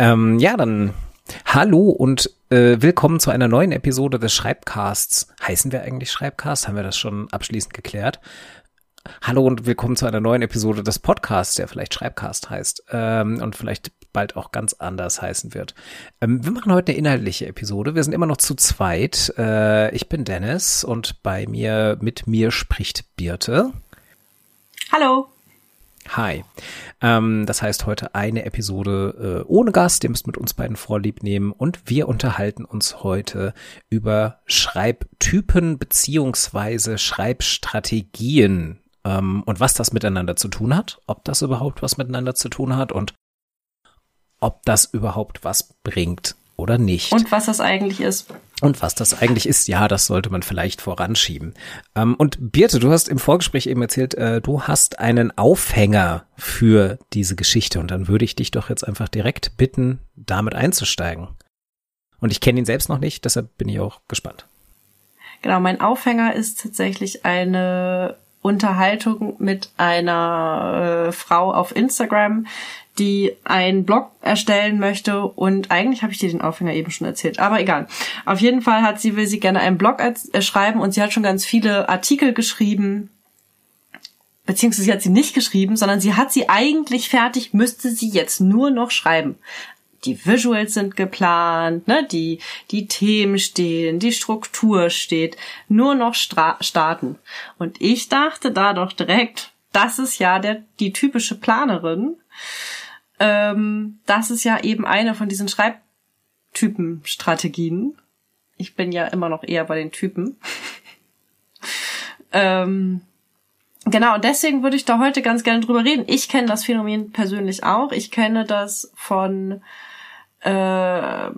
Ähm, ja, dann hallo und äh, willkommen zu einer neuen Episode des Schreibcasts. Heißen wir eigentlich Schreibcast? Haben wir das schon abschließend geklärt? Hallo und willkommen zu einer neuen Episode des Podcasts, der vielleicht Schreibcast heißt ähm, und vielleicht bald auch ganz anders heißen wird. Ähm, wir machen heute eine inhaltliche Episode. Wir sind immer noch zu zweit. Äh, ich bin Dennis und bei mir, mit mir spricht Birte. Hallo. Hi. Ähm, das heißt heute eine Episode äh, ohne Gast. Ihr müsst mit uns beiden Vorlieb nehmen und wir unterhalten uns heute über Schreibtypen beziehungsweise Schreibstrategien ähm, und was das miteinander zu tun hat, ob das überhaupt was miteinander zu tun hat und ob das überhaupt was bringt oder nicht. Und was das eigentlich ist. Und was das eigentlich ist, ja, das sollte man vielleicht voranschieben. Ähm, und Birte, du hast im Vorgespräch eben erzählt, äh, du hast einen Aufhänger für diese Geschichte und dann würde ich dich doch jetzt einfach direkt bitten, damit einzusteigen. Und ich kenne ihn selbst noch nicht, deshalb bin ich auch gespannt. Genau, mein Aufhänger ist tatsächlich eine Unterhaltung mit einer äh, Frau auf Instagram, die einen Blog erstellen möchte und eigentlich habe ich dir den Aufhänger eben schon erzählt, aber egal. Auf jeden Fall hat sie will sie gerne einen Blog äh, schreiben und sie hat schon ganz viele Artikel geschrieben. Beziehungsweise sie hat sie nicht geschrieben, sondern sie hat sie eigentlich fertig, müsste sie jetzt nur noch schreiben die Visuals sind geplant, ne, die, die Themen stehen, die Struktur steht, nur noch starten. Und ich dachte da doch direkt, das ist ja der, die typische Planerin, ähm, das ist ja eben eine von diesen Schreibtypen-Strategien. Ich bin ja immer noch eher bei den Typen. ähm, genau, und deswegen würde ich da heute ganz gerne drüber reden. Ich kenne das Phänomen persönlich auch. Ich kenne das von äh,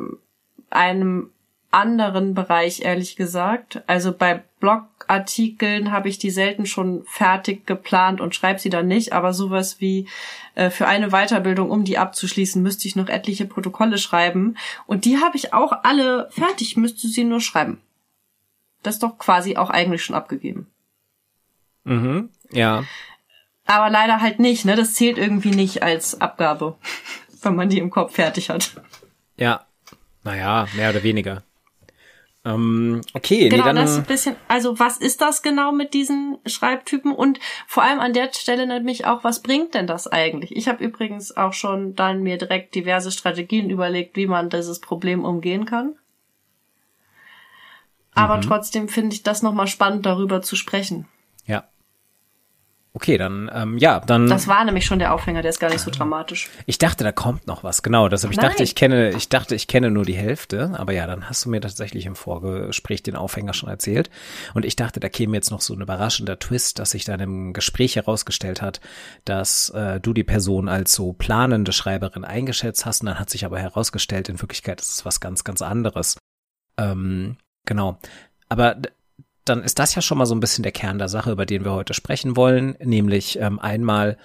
einem anderen Bereich, ehrlich gesagt. Also bei Blogartikeln habe ich die selten schon fertig geplant und schreibe sie dann nicht, aber sowas wie äh, für eine Weiterbildung, um die abzuschließen, müsste ich noch etliche Protokolle schreiben. Und die habe ich auch alle fertig, müsste sie nur schreiben. Das ist doch quasi auch eigentlich schon abgegeben. Mhm, ja. Aber leider halt nicht, ne? Das zählt irgendwie nicht als Abgabe, wenn man die im Kopf fertig hat. Ja, naja, mehr oder weniger. Ähm, okay, genau, nee, dann, das ist ein bisschen, also was ist das genau mit diesen Schreibtypen und vor allem an der Stelle nämlich auch, was bringt denn das eigentlich? Ich habe übrigens auch schon dann mir direkt diverse Strategien überlegt, wie man dieses Problem umgehen kann. Aber mhm. trotzdem finde ich das nochmal spannend, darüber zu sprechen. Okay, dann ähm, ja, dann. Das war nämlich schon der Aufhänger, der ist gar nicht so dramatisch. Ich dachte, da kommt noch was. Genau, deshalb ich Nein. dachte, ich kenne, ich dachte, ich kenne nur die Hälfte. Aber ja, dann hast du mir tatsächlich im Vorgespräch den Aufhänger schon erzählt. Und ich dachte, da käme jetzt noch so ein überraschender Twist, dass sich dann im Gespräch herausgestellt hat, dass äh, du die Person als so planende Schreiberin eingeschätzt hast. Und dann hat sich aber herausgestellt, in Wirklichkeit ist es was ganz, ganz anderes. Ähm, genau. Aber dann ist das ja schon mal so ein bisschen der Kern der Sache, über den wir heute sprechen wollen, nämlich ähm, einmal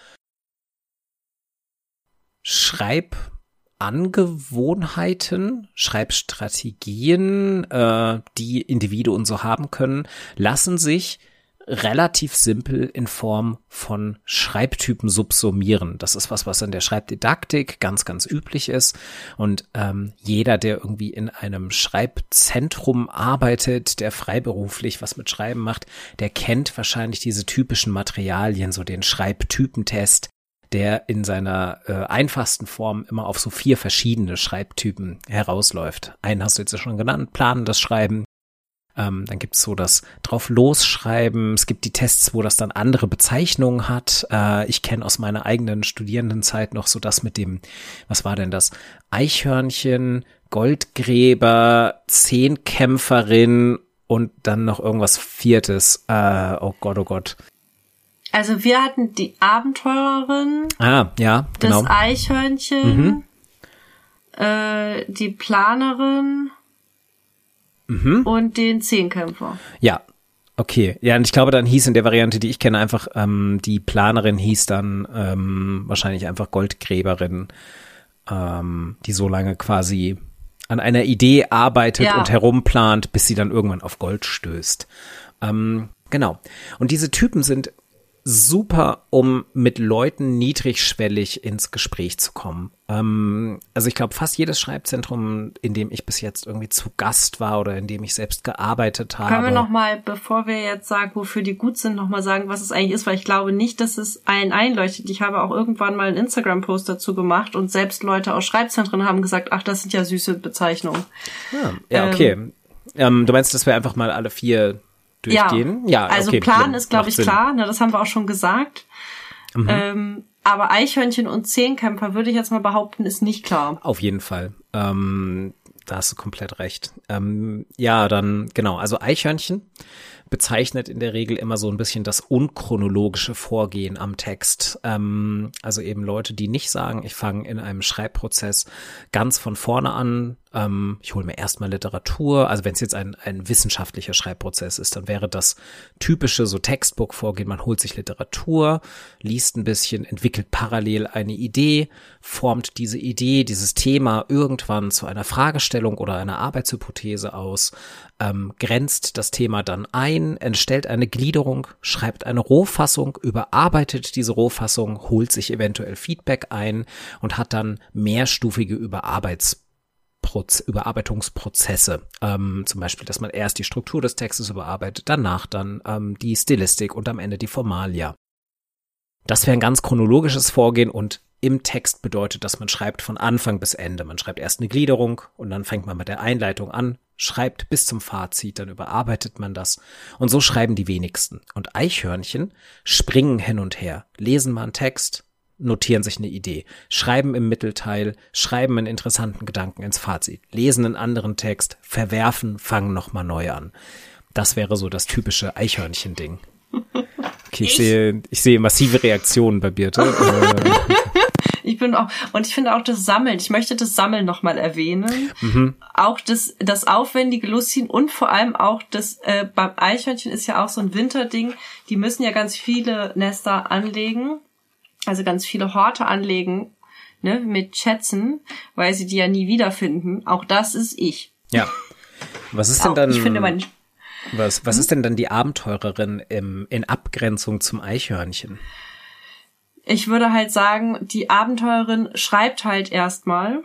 Schreibangewohnheiten, Schreibstrategien, äh, die Individuen so haben können, lassen sich relativ simpel in Form von Schreibtypen subsumieren. Das ist was, was in der Schreibdidaktik ganz, ganz üblich ist. Und ähm, jeder, der irgendwie in einem Schreibzentrum arbeitet, der freiberuflich was mit Schreiben macht, der kennt wahrscheinlich diese typischen Materialien, so den Schreibtypentest, der in seiner äh, einfachsten Form immer auf so vier verschiedene Schreibtypen herausläuft. Einen hast du jetzt schon genannt, planendes Schreiben, ähm, dann gibt's so das drauf losschreiben. Es gibt die Tests, wo das dann andere Bezeichnungen hat. Äh, ich kenne aus meiner eigenen Studierendenzeit noch so das mit dem, was war denn das? Eichhörnchen, Goldgräber, Zehnkämpferin und dann noch irgendwas Viertes. Äh, oh Gott, oh Gott. Also wir hatten die Abenteurerin. Ah, ja, genau. Das Eichhörnchen. Mhm. Äh, die Planerin mhm. und den Zehnkämpfer. Ja, Okay, ja, und ich glaube, dann hieß in der Variante, die ich kenne, einfach ähm, die Planerin hieß dann ähm, wahrscheinlich einfach Goldgräberin, ähm, die so lange quasi an einer Idee arbeitet ja. und herumplant, bis sie dann irgendwann auf Gold stößt. Ähm, genau. Und diese Typen sind super, um mit Leuten niedrigschwellig ins Gespräch zu kommen. Ähm, also ich glaube, fast jedes Schreibzentrum, in dem ich bis jetzt irgendwie zu Gast war oder in dem ich selbst gearbeitet habe. Können wir noch mal, bevor wir jetzt sagen, wofür die gut sind, noch mal sagen, was es eigentlich ist, weil ich glaube nicht, dass es allen einleuchtet. Ich habe auch irgendwann mal einen Instagram-Post dazu gemacht und selbst Leute aus Schreibzentren haben gesagt, ach, das sind ja süße Bezeichnungen. Ja, ja okay. Ähm, ähm, du meinst, dass wir einfach mal alle vier durchgehen? Ja, ja also okay, Plan ist, glaube ich, Sinn. klar. Ne, das haben wir auch schon gesagt. Mhm. Ähm, aber Eichhörnchen und Zehnkämpfer würde ich jetzt mal behaupten, ist nicht klar. Auf jeden Fall. Ähm, da hast du komplett recht. Ähm, ja, dann genau. Also Eichhörnchen bezeichnet in der Regel immer so ein bisschen das unchronologische Vorgehen am Text. Ähm, also eben Leute, die nicht sagen, ich fange in einem Schreibprozess ganz von vorne an, ähm, ich hole mir erstmal Literatur. Also wenn es jetzt ein, ein wissenschaftlicher Schreibprozess ist, dann wäre das typische so Textbook-Vorgehen. Man holt sich Literatur, liest ein bisschen, entwickelt parallel eine Idee, formt diese Idee, dieses Thema irgendwann zu einer Fragestellung oder einer Arbeitshypothese aus, ähm, grenzt das Thema dann ein, entstellt eine Gliederung, schreibt eine Rohfassung, überarbeitet diese Rohfassung, holt sich eventuell Feedback ein und hat dann mehrstufige Überarbeits Überarbeitungsprozesse. Ähm, zum Beispiel, dass man erst die Struktur des Textes überarbeitet, danach dann ähm, die Stilistik und am Ende die Formalia. Das wäre ein ganz chronologisches Vorgehen und im Text bedeutet, dass man schreibt von Anfang bis Ende. Man schreibt erst eine Gliederung und dann fängt man mit der Einleitung an, schreibt bis zum Fazit, dann überarbeitet man das. Und so schreiben die wenigsten. Und Eichhörnchen springen hin und her, lesen mal einen Text, notieren sich eine Idee, schreiben im Mittelteil, schreiben einen interessanten Gedanken ins Fazit, lesen einen anderen Text, verwerfen, fangen nochmal neu an. Das wäre so das typische Eichhörnchen-Ding. Okay, ich, ich, sehe, ich sehe massive Reaktionen bei Birte. ich bin auch, und ich finde auch das Sammeln, ich möchte das Sammeln nochmal erwähnen. Mhm. Auch das, das aufwendige Lustziehen und vor allem auch das, äh, beim Eichhörnchen ist ja auch so ein Winterding, die müssen ja ganz viele Nester anlegen also ganz viele Horte anlegen, ne, mit Schätzen, weil sie die ja nie wiederfinden. Auch das ist ich. Ja. Was ist denn dann? Ich finde man, was, was hm? ist denn dann die Abenteurerin im, in Abgrenzung zum Eichhörnchen? Ich würde halt sagen, die Abenteurerin schreibt halt erstmal.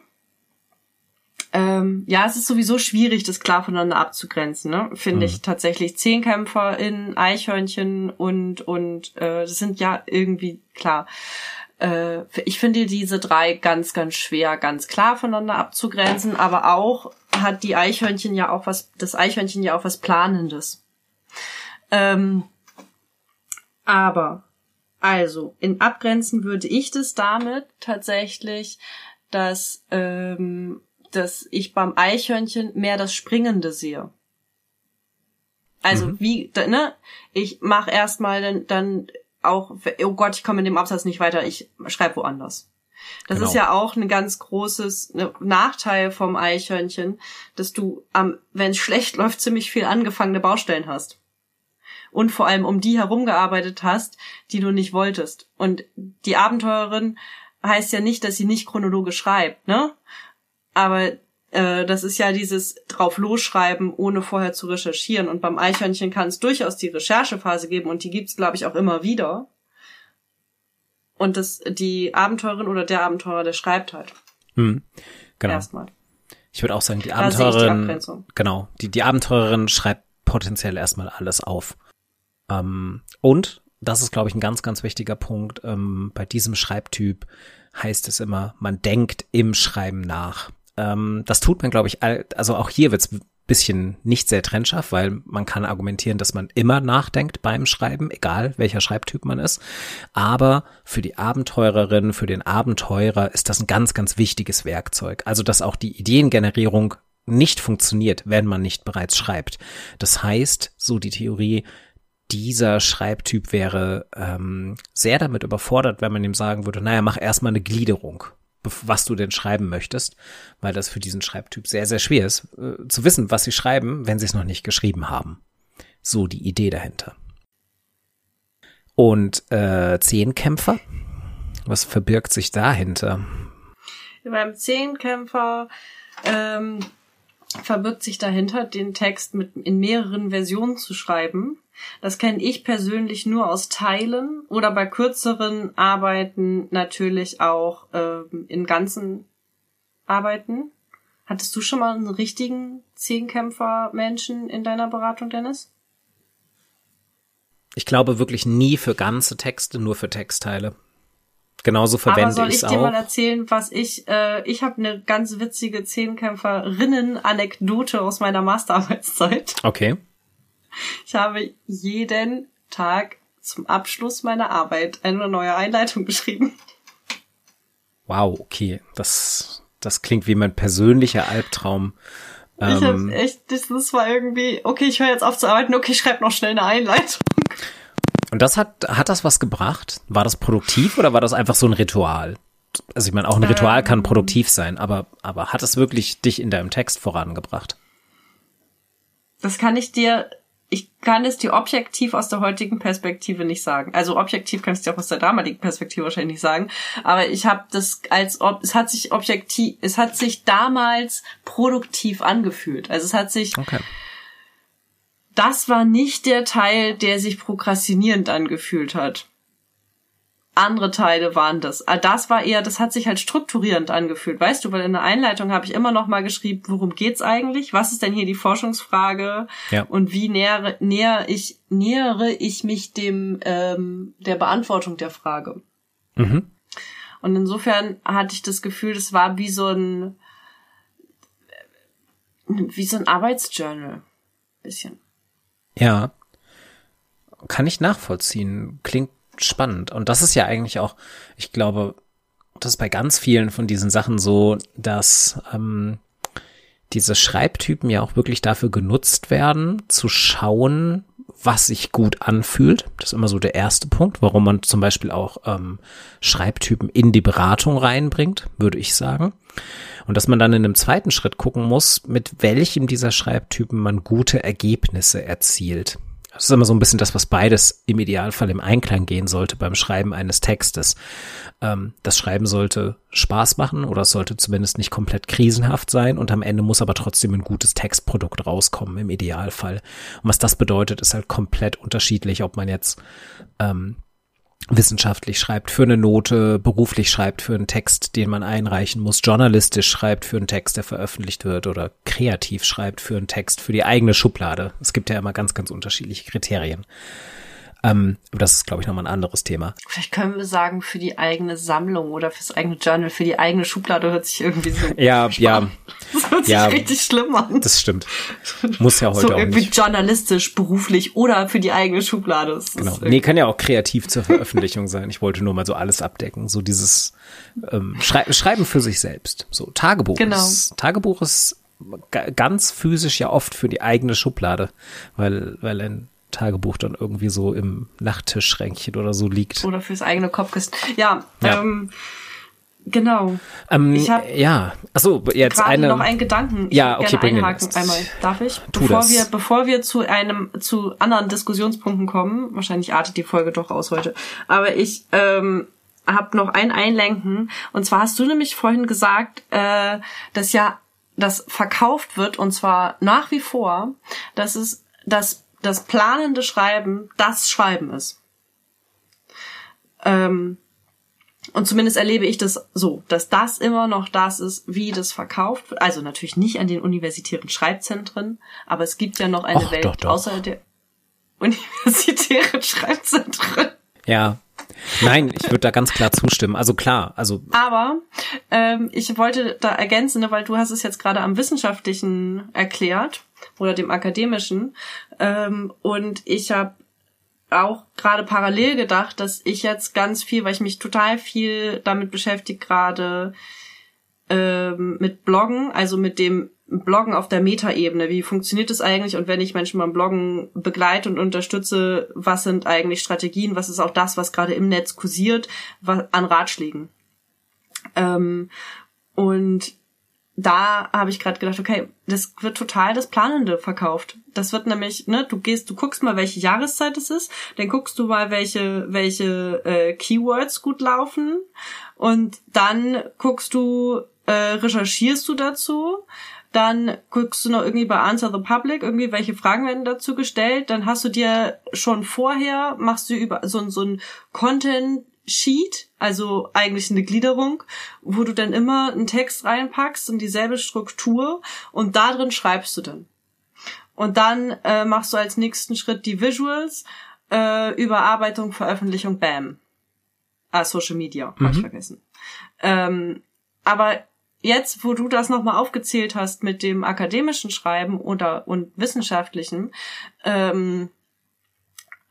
Ähm, ja, es ist sowieso schwierig, das klar voneinander abzugrenzen, ne? Finde mhm. ich tatsächlich. Zehnkämpfer in Eichhörnchen und und äh, das sind ja irgendwie klar. Äh, ich finde diese drei ganz, ganz schwer, ganz klar voneinander abzugrenzen, aber auch hat die Eichhörnchen ja auch was, das Eichhörnchen ja auch was Planendes. Ähm, aber, also, in Abgrenzen würde ich das damit tatsächlich, dass, ähm, dass ich beim Eichhörnchen mehr das Springende sehe. Also mhm. wie, ne? Ich mache erstmal dann, dann auch, oh Gott, ich komme in dem Absatz nicht weiter, ich schreibe woanders. Das genau. ist ja auch ein ganz großes ne, Nachteil vom Eichhörnchen, dass du am, wenn es schlecht läuft, ziemlich viel angefangene Baustellen hast. Und vor allem um die herumgearbeitet hast, die du nicht wolltest. Und die Abenteurerin heißt ja nicht, dass sie nicht chronologisch schreibt, ne? Aber äh, das ist ja dieses drauf losschreiben, ohne vorher zu recherchieren. Und beim Eichhörnchen kann es durchaus die Recherchephase geben und die gibt's, glaube ich, auch immer wieder. Und das, die Abenteurerin oder der Abenteurer, der schreibt halt. Hm, genau. Erstmal. Ich würde auch sagen, die Abenteurerin, die genau, die, die Abenteurerin schreibt potenziell erstmal alles auf. Ähm, und, das ist, glaube ich, ein ganz, ganz wichtiger Punkt, ähm, bei diesem Schreibtyp heißt es immer, man denkt im Schreiben nach. Ähm, das tut man, glaube ich, also auch hier wird's bisschen nicht sehr trennscharf, weil man kann argumentieren, dass man immer nachdenkt beim Schreiben, egal welcher Schreibtyp man ist. Aber für die Abenteurerin, für den Abenteurer ist das ein ganz, ganz wichtiges Werkzeug. Also, dass auch die Ideengenerierung nicht funktioniert, wenn man nicht bereits schreibt. Das heißt, so die Theorie, dieser Schreibtyp wäre ähm, sehr damit überfordert, wenn man ihm sagen würde, naja, mach erstmal eine Gliederung was du denn schreiben möchtest, weil das für diesen Schreibtyp sehr, sehr schwer ist, äh, zu wissen, was sie schreiben, wenn sie es noch nicht geschrieben haben. So die Idee dahinter. Und äh, Zehnkämpfer, was verbirgt sich dahinter? Beim Zehnkämpfer ähm, verbirgt sich dahinter, den Text mit in mehreren Versionen zu schreiben Das kenne ich persönlich nur aus Teilen oder bei kürzeren Arbeiten natürlich auch ähm, in ganzen Arbeiten. Hattest du schon mal einen richtigen Zehnkämpfer-Menschen in deiner Beratung, Dennis? Ich glaube wirklich nie für ganze Texte, nur für Textteile. Genauso verwende Aber soll ich ich es dir auch. mal erzählen, was ich, äh, ich habe eine ganz witzige Zehnkämpferinnen-Anekdote aus meiner Masterarbeitszeit. Okay. Ich habe jeden Tag zum Abschluss meiner Arbeit eine neue Einleitung geschrieben. Wow, okay. Das, das klingt wie mein persönlicher Albtraum. ich Ähm, hab echt, das, war irgendwie, okay, ich höre jetzt auf zu arbeiten, okay, ich schreib noch schnell eine Einleitung. und das hat, hat das was gebracht? War das produktiv oder war das einfach so ein Ritual? Also ich meine, auch ein Ritual Ähm. kann produktiv sein, aber, aber hat es wirklich dich in deinem Text vorangebracht? Das kann ich dir, ich kann es dir objektiv aus der heutigen Perspektive nicht sagen. Also objektiv kann ich dir auch aus der damaligen Perspektive wahrscheinlich nicht sagen. Aber ich habe das als ob es hat sich objektiv, es hat sich damals produktiv angefühlt. Also es hat sich, Okay. das war nicht der Teil, der sich prokrastinierend angefühlt hat. Andere Teile waren das. Ah, Das war eher, das hat sich halt strukturierend angefühlt, weißt du, weil in der Einleitung habe ich immer noch mal geschrieben, worum geht's eigentlich? Was ist denn hier die Forschungsfrage? Ja. Und wie nähere, näher ich, nähere ich mich dem ähm, der Beantwortung der Frage? Mhm. Und insofern hatte ich das Gefühl, das war wie so ein wie so ein Arbeitsjournal. Bisschen. Ja. Kann ich nachvollziehen. Klingt spannend. Und das ist ja eigentlich auch, ich glaube, das ist bei ganz vielen von diesen Sachen so, dass ähm, diese Schreibtypen ja auch wirklich dafür genutzt werden, zu schauen, was sich gut anfühlt. Das ist immer so der erste Punkt, warum man zum Beispiel auch ähm, Schreibtypen in die Beratung reinbringt, würde ich sagen. Und dass man dann in einem zweiten Schritt gucken muss, mit welchem dieser Schreibtypen man gute Ergebnisse erzielt. Das ist immer so ein bisschen das, was beides im Idealfall im Einklang gehen sollte beim Schreiben eines Textes. Ähm, das Schreiben sollte Spaß machen oder es sollte zumindest nicht komplett krisenhaft sein und am Ende muss aber trotzdem ein gutes Textprodukt rauskommen im Idealfall. Und was das bedeutet, ist halt komplett unterschiedlich, ob man jetzt ähm, wissenschaftlich schreibt für eine Note, beruflich schreibt für einen Text, den man einreichen muss, journalistisch schreibt für einen Text, der veröffentlicht wird oder kreativ schreibt für einen Text für die eigene Schublade. Es gibt ja immer ganz, ganz unterschiedliche Kriterien. Ähm, aber das ist, glaube ich, nochmal ein anderes Thema. Vielleicht können wir sagen, für die eigene Sammlung oder fürs eigene Journal, für die eigene Schublade hört sich irgendwie so. Ja, ja, Das hört sich Ja. richtig schlimm an. das stimmt. Muss ja heute so auch irgendwie nicht. journalistisch, beruflich oder für die eigene Schublade. Das Genau. Nee, kann ja auch kreativ zur Veröffentlichung sein. Ich wollte nur mal so alles abdecken. So dieses ähm, Schrei Schreiben für sich selbst. So Tagebuch. Genau. Ist, Tagebuch ist ga- ganz physisch ja oft für die eigene Schublade, weil, weil ein Tagebuch dann irgendwie so im Nachttischschränkchen oder so liegt. Oder fürs eigene Kopfkissen. Ja, Ja. ähm, genau. Ähm, Ich hab ja, achso, jetzt eine. noch einen Gedanken. Ich Ja, okay, gerne bring den einhaken einmal. Darf ich? Tu bevor das. wir, bevor wir zu einem, zu anderen Diskussionspunkten kommen, wahrscheinlich artet die Folge doch aus heute. Aber ich ähm, habe noch ein Einlenken. Und zwar hast du nämlich vorhin gesagt, äh, dass ja das verkauft wird und zwar nach wie vor, dass es das das planende Schreiben das Schreiben ist. Ähm, und zumindest erlebe ich das so, dass das immer noch das ist, wie das verkauft wird. Also natürlich nicht an den universitären Schreibzentren, aber es gibt ja noch eine Och, Welt doch, doch. außer der universitären Schreibzentren. Ja. Nein, ich würde da ganz klar zustimmen. Also klar, also Aber ähm, ich wollte da ergänzen, ne, weil du hast es jetzt gerade am wissenschaftlichen erklärt oder dem akademischen. Ähm, und ich habe auch gerade parallel gedacht, dass ich jetzt ganz viel, weil ich mich total viel damit beschäftige, gerade ähm, mit Bloggen, also mit dem Bloggen auf der Metaebene. Wie funktioniert es eigentlich? Und wenn ich Menschen beim Bloggen begleite und unterstütze, was sind eigentlich Strategien? Was ist auch das, was gerade im Netz kursiert, was, an Ratschlägen? Ähm, und da habe ich gerade gedacht, okay, das wird total das Planende verkauft. Das wird nämlich, ne, du gehst, du guckst mal, welche Jahreszeit es ist, dann guckst du mal, welche, welche äh, Keywords gut laufen und dann guckst du, äh, recherchierst du dazu, dann guckst du noch irgendwie bei Answer the Public, irgendwie welche Fragen werden dazu gestellt, dann hast du dir schon vorher, machst du über so, so ein Content Sheet, also eigentlich eine Gliederung, wo du dann immer einen Text reinpackst und dieselbe Struktur und da drin schreibst du dann. Und dann äh, machst du als nächsten Schritt die Visuals, äh, Überarbeitung, Veröffentlichung, Bam. Ah, Social Media, mhm. hab ich vergessen. Ähm, aber jetzt, wo du das nochmal aufgezählt hast mit dem akademischen Schreiben oder und wissenschaftlichen, ähm,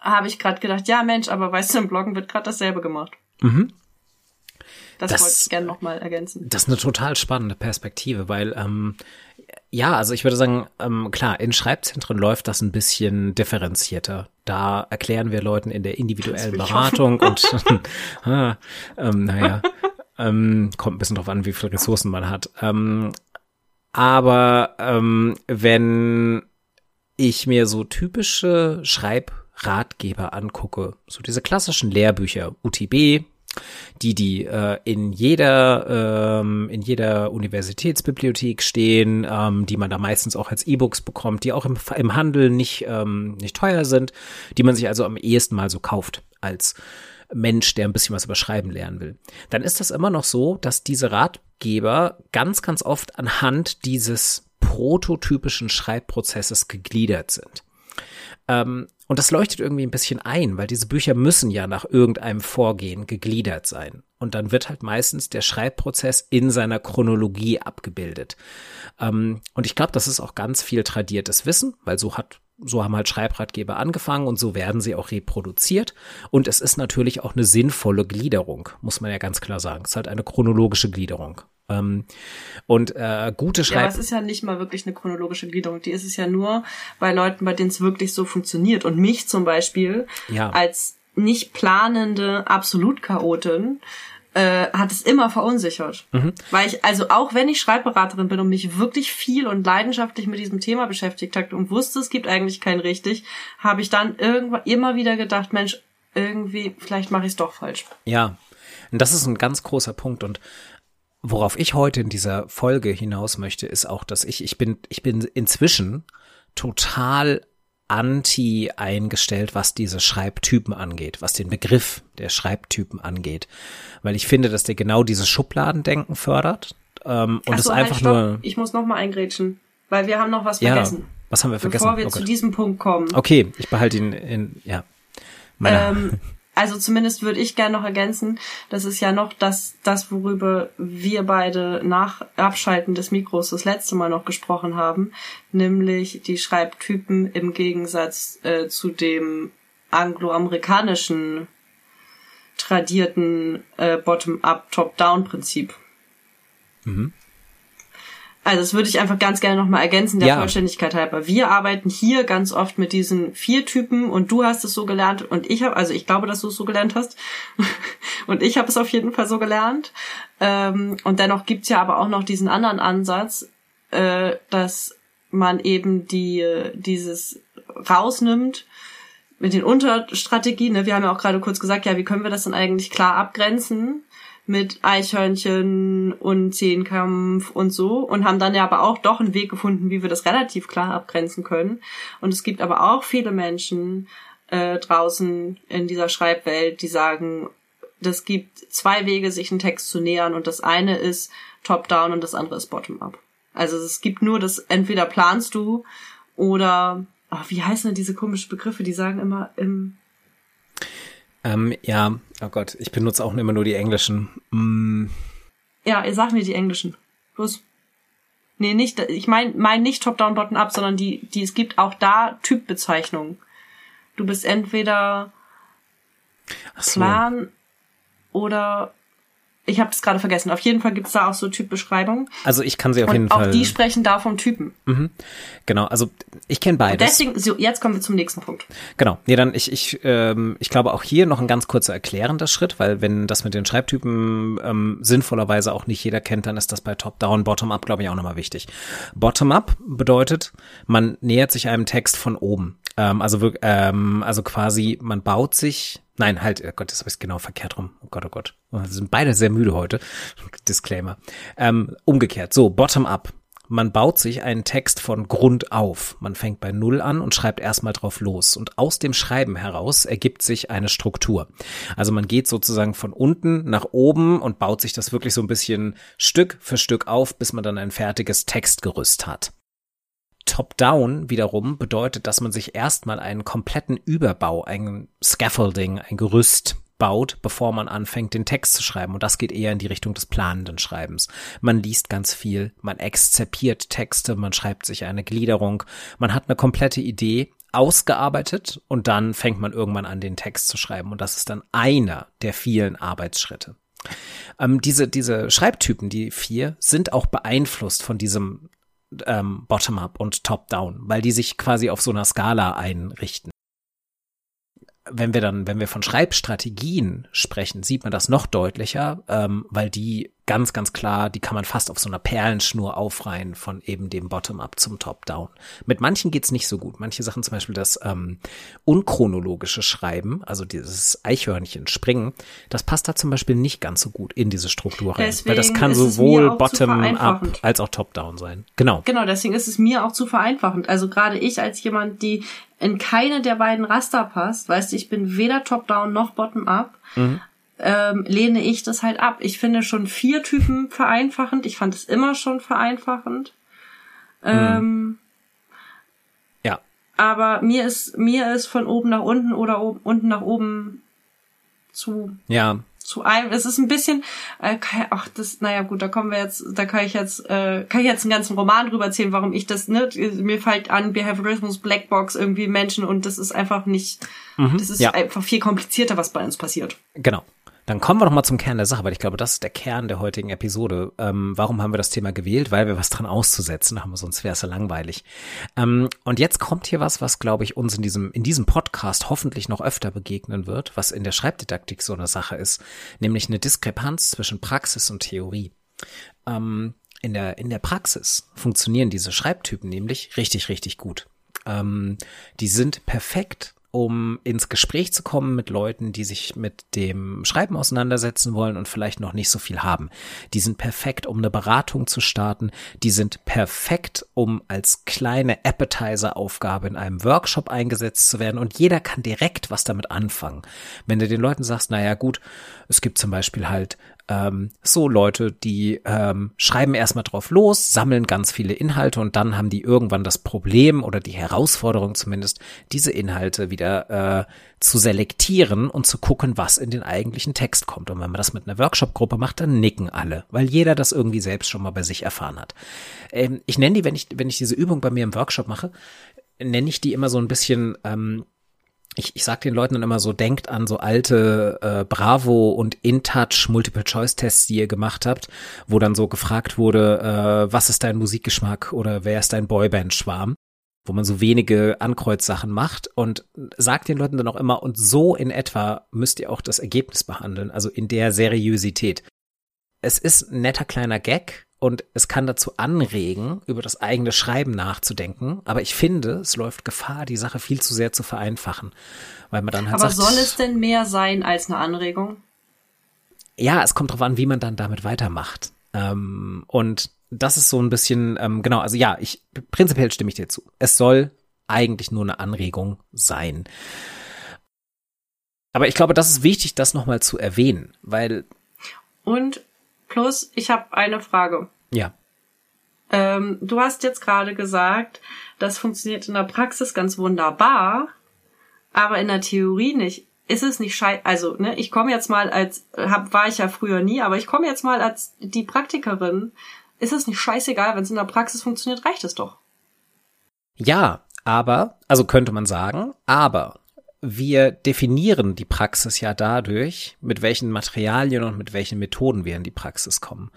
habe ich gerade gedacht, ja Mensch, aber weißt du, im Bloggen wird gerade dasselbe gemacht. Mhm. Das, das wollte ich gerne nochmal ergänzen. Das ist eine total spannende Perspektive, weil ähm, ja, also ich würde sagen, ähm, klar, in Schreibzentren läuft das ein bisschen differenzierter. Da erklären wir Leuten in der individuellen Beratung und ah, ähm, naja, ähm, kommt ein bisschen drauf an, wie viele Ressourcen man hat. Ähm, aber ähm, wenn ich mir so typische Schreibratgeber angucke, so diese klassischen Lehrbücher, UTB, die die äh, in jeder ähm, in jeder Universitätsbibliothek stehen, ähm, die man da meistens auch als E-Books bekommt, die auch im, im Handel nicht ähm, nicht teuer sind, die man sich also am ehesten mal so kauft als Mensch, der ein bisschen was über Schreiben lernen will. Dann ist das immer noch so, dass diese Ratgeber ganz ganz oft anhand dieses prototypischen Schreibprozesses gegliedert sind. Ähm, und das leuchtet irgendwie ein bisschen ein, weil diese Bücher müssen ja nach irgendeinem Vorgehen gegliedert sein. Und dann wird halt meistens der Schreibprozess in seiner Chronologie abgebildet. Ähm, und ich glaube, das ist auch ganz viel tradiertes Wissen, weil so hat so haben halt Schreibratgeber angefangen und so werden sie auch reproduziert. Und es ist natürlich auch eine sinnvolle Gliederung, muss man ja ganz klar sagen. Es ist halt eine chronologische Gliederung. Ähm, und äh, gute Schreib... Ja, aber es ist ja nicht mal wirklich eine chronologische Gliederung. Die ist es ja nur bei Leuten, bei denen es wirklich so funktioniert. Und mich zum Beispiel ja. als nicht planende Absolutchaotin äh, hat es immer verunsichert. Mhm. Weil ich, also auch wenn ich Schreibberaterin bin und mich wirklich viel und leidenschaftlich mit diesem Thema beschäftigt habe und wusste, es gibt eigentlich kein richtig, habe ich dann irgendwann immer wieder gedacht, Mensch, irgendwie, vielleicht mache ich es doch falsch. Ja, und das ist ein ganz großer Punkt. Und Worauf ich heute in dieser Folge hinaus möchte, ist auch, dass ich, ich bin, ich bin inzwischen total anti eingestellt, was diese Schreibtypen angeht, was den Begriff der Schreibtypen angeht. Weil ich finde, dass der genau dieses Schubladendenken fördert. Ähm, und es so, halt, einfach halt, nur. Ich muss noch mal eingrätschen, weil wir haben noch was ja, vergessen. Was haben wir vergessen? Bevor wir oh zu diesem Punkt kommen. Okay, ich behalte ihn in, ja. Ähm, also zumindest würde ich gerne noch ergänzen, das ist ja noch das, das, worüber wir beide nach Abschalten des Mikros das letzte Mal noch gesprochen haben, nämlich die Schreibtypen im Gegensatz äh, zu dem angloamerikanischen tradierten äh, Bottom-up, Top-down-Prinzip. Mhm. Also das würde ich einfach ganz gerne nochmal ergänzen, der ja. Vollständigkeit halber. Wir arbeiten hier ganz oft mit diesen vier Typen und du hast es so gelernt und ich habe, also ich glaube, dass du es so gelernt hast und ich habe es auf jeden Fall so gelernt. Ähm, und dennoch gibt's ja aber auch noch diesen anderen Ansatz, äh, dass man eben die dieses rausnimmt mit den Unterstrategien. Ne? Wir haben ja auch gerade kurz gesagt, ja, wie können wir das denn eigentlich klar abgrenzen? Mit Eichhörnchen und Zehnkampf und so und haben dann ja aber auch doch einen Weg gefunden, wie wir das relativ klar abgrenzen können. Und es gibt aber auch viele Menschen äh, draußen in dieser Schreibwelt, die sagen, das gibt zwei Wege, sich einen Text zu nähern und das eine ist Top-Down und das andere ist Bottom-Up. Also es gibt nur das, entweder planst du oder, oh, wie heißen denn diese komischen Begriffe, die sagen immer im ähm, ja, oh Gott, ich benutze auch immer nur die englischen. Mm. Ja, ihr sagt mir die englischen. Los. Nee, nicht, ich meine mein nicht Top-Down, Bottom-Up, sondern die, die, es gibt auch da Typbezeichnungen. Du bist entweder so. Plan oder ich habe das gerade vergessen. Auf jeden Fall gibt's da auch so Typbeschreibungen. Also ich kann sie auf und jeden auch Fall. Auch die sprechen da vom Typen. Mhm. Genau, also ich kenne beides. Und deswegen, so, jetzt kommen wir zum nächsten Punkt. Genau. Nee, dann ich, ich, ähm, ich glaube auch hier noch ein ganz kurzer erklärender Schritt, weil wenn das mit den Schreibtypen ähm, sinnvollerweise auch nicht jeder kennt, dann ist das bei Top-Down, Bottom-Up, glaube ich, auch nochmal wichtig. Bottom-Up bedeutet, man nähert sich einem Text von oben. Ähm, also, ähm, also quasi, man baut sich Nein, halt, oh Gott, das habe ich genau verkehrt rum. Oh Gott, oh Gott. Wir sind beide sehr müde heute. Disclaimer. Ähm, umgekehrt, so, bottom up. man baut sich einen Text von Grund auf. Man fängt bei Null an und schreibt erstmal drauf los. Und aus dem Schreiben heraus ergibt sich eine Struktur. Also man geht sozusagen von unten nach oben und baut sich das wirklich so ein bisschen Stück für Stück auf, bis man dann ein fertiges Textgerüst hat. Top-Down wiederum bedeutet, dass man sich erstmal einen kompletten Überbau, ein Scaffolding, ein Gerüst baut, bevor man anfängt, den Text zu schreiben. Und das geht eher in die Richtung des planenden Schreibens. Man liest ganz viel, man exzerpiert Texte, man schreibt sich eine Gliederung, man hat eine komplette Idee ausgearbeitet und dann fängt man irgendwann an, den Text zu schreiben. Und das ist dann einer der vielen Arbeitsschritte. Ähm, diese, diese Schreibtypen, die vier, sind auch beeinflusst von diesem ähm, Bottom-up und Top-down, weil die sich quasi auf so einer Skala einrichten. Wenn wir dann, wenn wir von Schreibstrategien sprechen, sieht man das noch deutlicher, ähm, weil die ganz, ganz klar, die kann man fast auf so einer Perlenschnur aufreihen von eben dem Bottom-up zum Top-down. Mit manchen geht's nicht so gut. Manche Sachen, zum Beispiel das ähm, unchronologische Schreiben, also dieses Eichhörnchen springen, das passt da zum Beispiel nicht ganz so gut in diese Struktur rein. Deswegen weil das kann sowohl Bottom-up als auch Top-down sein. Genau. Genau, deswegen ist es mir auch zu vereinfachend. Also gerade ich als jemand, die in keine der beiden Raster passt, weißt du, ich bin weder Top-down noch Bottom-up. Mhm ähm, lehne ich das halt ab. Ich finde schon vier Typen vereinfachend. Ich fand es immer schon vereinfachend. Ähm, ja. Aber mir ist mir ist von oben nach unten oder oben, unten nach oben zu ja zu einem. Es ist ein bisschen, äh, ach das, naja gut, da kommen wir jetzt, da kann ich jetzt, äh, kann ich jetzt einen ganzen Roman drüber erzählen, warum ich das, ne, mir fällt an Behaviorismus Blackbox irgendwie Menschen und das ist einfach nicht, mhm, das ist ja. einfach viel komplizierter, was bei uns passiert. Genau. Dann kommen wir doch mal zum Kern der Sache, weil ich glaube, das ist der Kern der heutigen Episode. Ähm, warum haben wir das Thema gewählt? Weil wir was dran auszusetzen haben, sonst wäre es ja langweilig. Ähm, und jetzt kommt hier was, was, glaube ich, uns in diesem, in diesem Podcast hoffentlich noch öfter begegnen wird, was in der Schreibdidaktik so eine Sache ist, nämlich eine Diskrepanz zwischen Praxis und Theorie. Ähm, in der, in der Praxis funktionieren diese Schreibtypen nämlich richtig, richtig gut. Ähm, die sind perfekt um ins Gespräch zu kommen mit Leuten, die sich mit dem Schreiben auseinandersetzen wollen und vielleicht noch nicht so viel haben. Die sind perfekt, um eine Beratung zu starten. Die sind perfekt, um als kleine Appetizer-Aufgabe in einem Workshop eingesetzt zu werden. Und jeder kann direkt was damit anfangen. Wenn du den Leuten sagst, naja gut, es gibt zum Beispiel halt ähm, so Leute, die ähm, schreiben erstmal drauf los, sammeln ganz viele Inhalte und dann haben die irgendwann das Problem oder die Herausforderung zumindest, diese Inhalte wieder äh, zu selektieren und zu gucken, was in den eigentlichen Text kommt. Und wenn man das mit einer Workshop-Gruppe macht, dann nicken alle, weil jeder das irgendwie selbst schon mal bei sich erfahren hat. Ähm, ich nenne die, wenn ich, wenn ich diese Übung bei mir im Workshop mache, nenne ich die immer so ein bisschen ähm, ich, ich sag den Leuten dann immer so, denkt an so alte äh, Bravo und InTouch Multiple-Choice-Tests, die ihr gemacht habt, wo dann so gefragt wurde, äh, was ist dein Musikgeschmack oder wer ist dein Boyband-Schwarm? Wo man so wenige Ankreuzsachen macht und sagt den Leuten dann auch immer, und so in etwa müsst ihr auch das Ergebnis behandeln, also in der Seriosität. Es ist ein netter kleiner Gag, und es kann dazu anregen, über das eigene Schreiben nachzudenken. Aber ich finde, es läuft Gefahr, die Sache viel zu sehr zu vereinfachen, weil man dann halt Aber sagt, soll es denn mehr sein als eine Anregung? Ja, es kommt darauf an, wie man dann damit weitermacht. Ähm, und das ist so ein bisschen ähm, genau. Also ja, ich prinzipiell stimme ich dir zu. Es soll eigentlich nur eine Anregung sein. Aber ich glaube, das ist wichtig, das nochmal zu erwähnen, weil und Plus, ich habe eine Frage. Ja. Ähm, du hast jetzt gerade gesagt, das funktioniert in der Praxis ganz wunderbar, aber in der Theorie nicht. Ist es nicht scheiße? Also, ne, ich komme jetzt mal als, hab, war ich ja früher nie, aber ich komme jetzt mal als die Praktikerin. Ist es nicht scheißegal, wenn es in der Praxis funktioniert, reicht es doch. Ja, aber, also könnte man sagen, aber wir definieren die Praxis ja dadurch, mit welchen Materialien und mit welchen Methoden wir in die Praxis kommen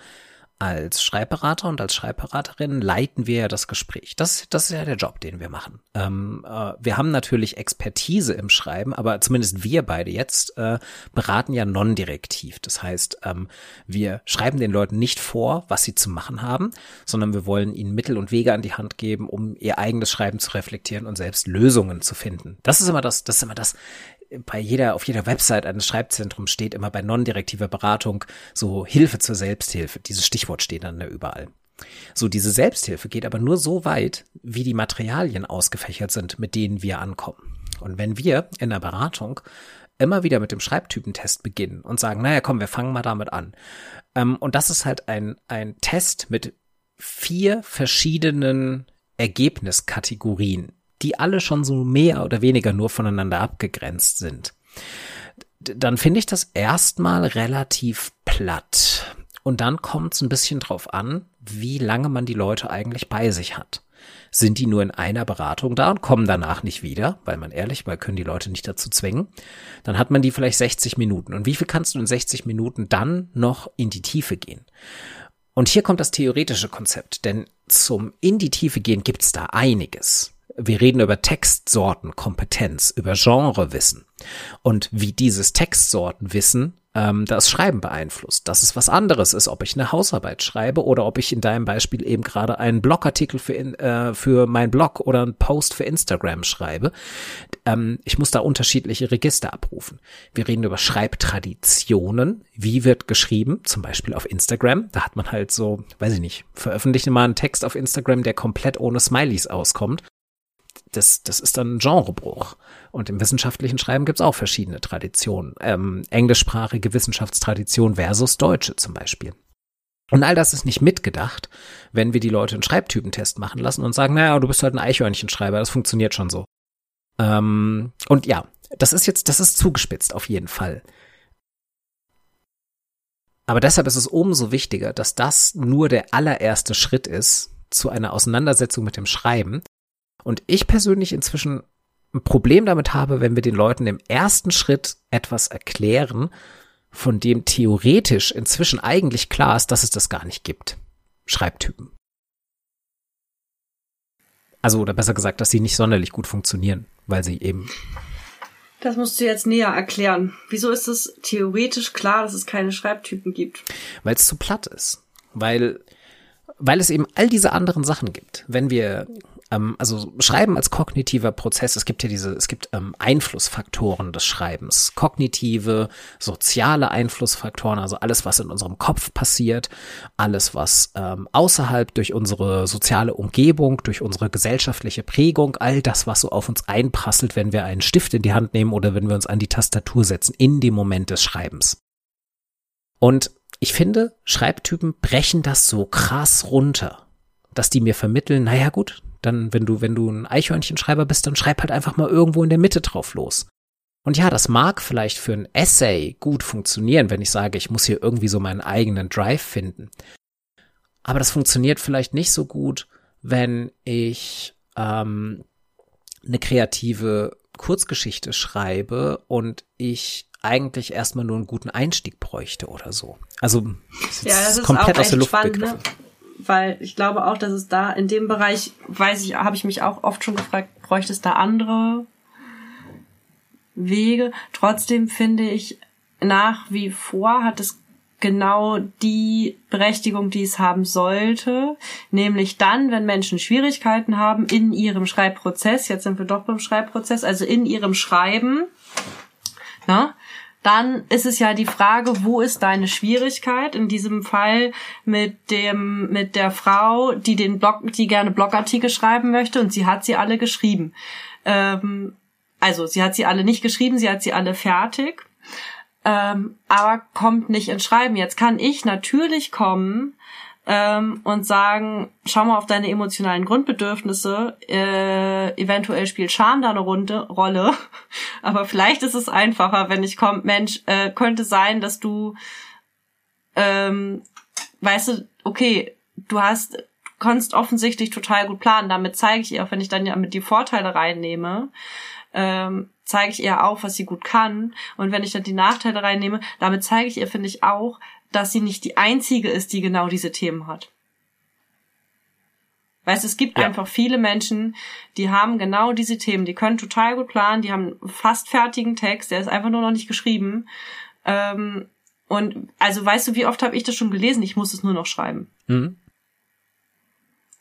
als Schreibberater und als Schreibberaterin leiten wir ja das Gespräch. Das, das ist ja der Job, den wir machen. Ähm, äh, wir haben natürlich Expertise im Schreiben, aber zumindest wir beide jetzt äh, beraten ja non-direktiv. Das heißt, ähm, wir schreiben den Leuten nicht vor, was sie zu machen haben, sondern wir wollen ihnen Mittel und Wege an die Hand geben, um ihr eigenes Schreiben zu reflektieren und selbst Lösungen zu finden. Das ist immer das, das ist immer das bei jeder, auf jeder Website eines Schreibzentrums steht immer bei non-direktiver Beratung so Hilfe zur Selbsthilfe. Dieses Stichwort steht dann da überall. So, diese Selbsthilfe geht aber nur so weit, wie die Materialien ausgefächert sind, mit denen wir ankommen. Und wenn wir in der Beratung immer wieder mit dem Schreibtypentest beginnen und sagen, naja, komm, wir fangen mal damit an. Ähm, und das ist halt ein, ein Test mit vier verschiedenen Ergebniskategorien, die alle schon so mehr oder weniger nur voneinander abgegrenzt sind. Dann finde ich das erstmal relativ platt. Und dann kommt es ein bisschen drauf an, wie lange man die Leute eigentlich bei sich hat. Sind die nur in einer Beratung da und kommen danach nicht wieder, weil man ehrlich, weil können die Leute nicht dazu zwingen, dann hat man die vielleicht 60 Minuten. Und wie viel kannst du in 60 Minuten dann noch in die Tiefe gehen? Und hier kommt das theoretische Konzept, denn zum in die Tiefe gehen gibt's da einiges. Wir reden über Textsortenkompetenz, über Genrewissen und wie dieses Textsortenwissen ähm, das Schreiben beeinflusst. Dass es was anderes ist, ob ich eine Hausarbeit schreibe oder ob ich in deinem Beispiel eben gerade einen Blogartikel für, äh, für mein Blog oder einen Post für Instagram schreibe. Ähm, ich muss da unterschiedliche Register abrufen. Wir reden über Schreibtraditionen. Wie wird geschrieben? Zum Beispiel auf Instagram. Da hat man halt so, weiß ich nicht, veröffentliche mal einen Text auf Instagram, der komplett ohne Smileys auskommt das, das ist dann ein Genrebruch. Und im wissenschaftlichen Schreiben gibt's auch verschiedene Traditionen. Ähm, englischsprachige Wissenschaftstradition versus deutsche zum Beispiel. Und all das ist nicht mitgedacht, wenn wir die Leute einen Schreibtypentest machen lassen und sagen, naja, du bist halt ein Eichhörnchenschreiber, das funktioniert schon so. Ähm, und ja, das ist jetzt, das ist zugespitzt auf jeden Fall. Aber deshalb ist es umso wichtiger, dass das nur der allererste Schritt ist zu einer Auseinandersetzung mit dem Schreiben und ich persönlich inzwischen ein Problem damit habe, wenn wir den Leuten im ersten Schritt etwas erklären, von dem theoretisch inzwischen eigentlich klar ist, dass es das gar nicht gibt. Schreibtypen. Also, oder besser gesagt, dass sie nicht sonderlich gut funktionieren, weil sie eben. Das musst du jetzt näher erklären. Wieso ist es theoretisch klar, dass es keine Schreibtypen gibt? Weil es zu platt ist. Weil, weil es eben all diese anderen Sachen gibt. Wenn wir ähm, also Schreiben als kognitiver Prozess, es gibt ja diese, es gibt ähm, Einflussfaktoren des Schreibens, kognitive, soziale Einflussfaktoren, also alles, was in unserem Kopf passiert, alles, was ähm, außerhalb durch unsere soziale Umgebung, durch unsere gesellschaftliche Prägung, all das, was so auf uns einprasselt, wenn wir einen Stift in die Hand nehmen oder wenn wir uns an die Tastatur setzen, in dem Moment des Schreibens. Und ich finde, Schreibtypen brechen das so krass runter, dass die mir vermitteln, naja gut, dann, wenn du, wenn du ein Eichhörnchenschreiber bist, dann schreib halt einfach mal irgendwo in der Mitte drauf los. Und ja, das mag vielleicht für ein Essay gut funktionieren, wenn ich sage, ich muss hier irgendwie so meinen eigenen Drive finden. Aber das funktioniert vielleicht nicht so gut, wenn ich ähm, eine kreative Kurzgeschichte schreibe und ich eigentlich erstmal nur einen guten Einstieg bräuchte oder so. Also das ist, ja, das ist komplett aus der Luft spannend, ne? Ne? weil ich glaube auch, dass es da in dem Bereich, weiß ich, habe ich mich auch oft schon gefragt, bräuchte es da andere Wege. Trotzdem finde ich, nach wie vor hat es genau die Berechtigung, die es haben sollte, nämlich dann, wenn Menschen Schwierigkeiten haben in ihrem Schreibprozess, jetzt sind wir doch beim Schreibprozess, also in ihrem Schreiben, na, dann ist es ja die Frage, wo ist deine Schwierigkeit? In diesem Fall mit dem, mit der Frau, die den Blog, die gerne Blogartikel schreiben möchte und sie hat sie alle geschrieben. Ähm, also sie hat sie alle nicht geschrieben, sie hat sie alle fertig, ähm, aber kommt nicht ins Schreiben. Jetzt kann ich natürlich kommen ähm, und sagen, schau mal auf deine emotionalen Grundbedürfnisse, äh, eventuell spielt Scham da eine Runde, Rolle, aber vielleicht ist es einfacher, wenn ich komme, Mensch, äh, könnte sein, dass du, ähm, weißt du, okay, du hast, du kannst offensichtlich total gut planen, damit zeige ich ihr, auch wenn ich dann ja mit die Vorteile reinnehme, ähm, zeige ich ihr auch, was sie gut kann. Und wenn ich dann die Nachteile reinnehme, damit zeige ich ihr, finde ich auch, dass sie nicht die einzige ist, die genau diese Themen hat. Weißt, es gibt ja. einfach viele Menschen, die haben genau diese Themen, die können total gut planen, die haben fast fertigen Text, der ist einfach nur noch nicht geschrieben. Ähm, und also weißt du, wie oft habe ich das schon gelesen? Ich muss es nur noch schreiben. Mhm.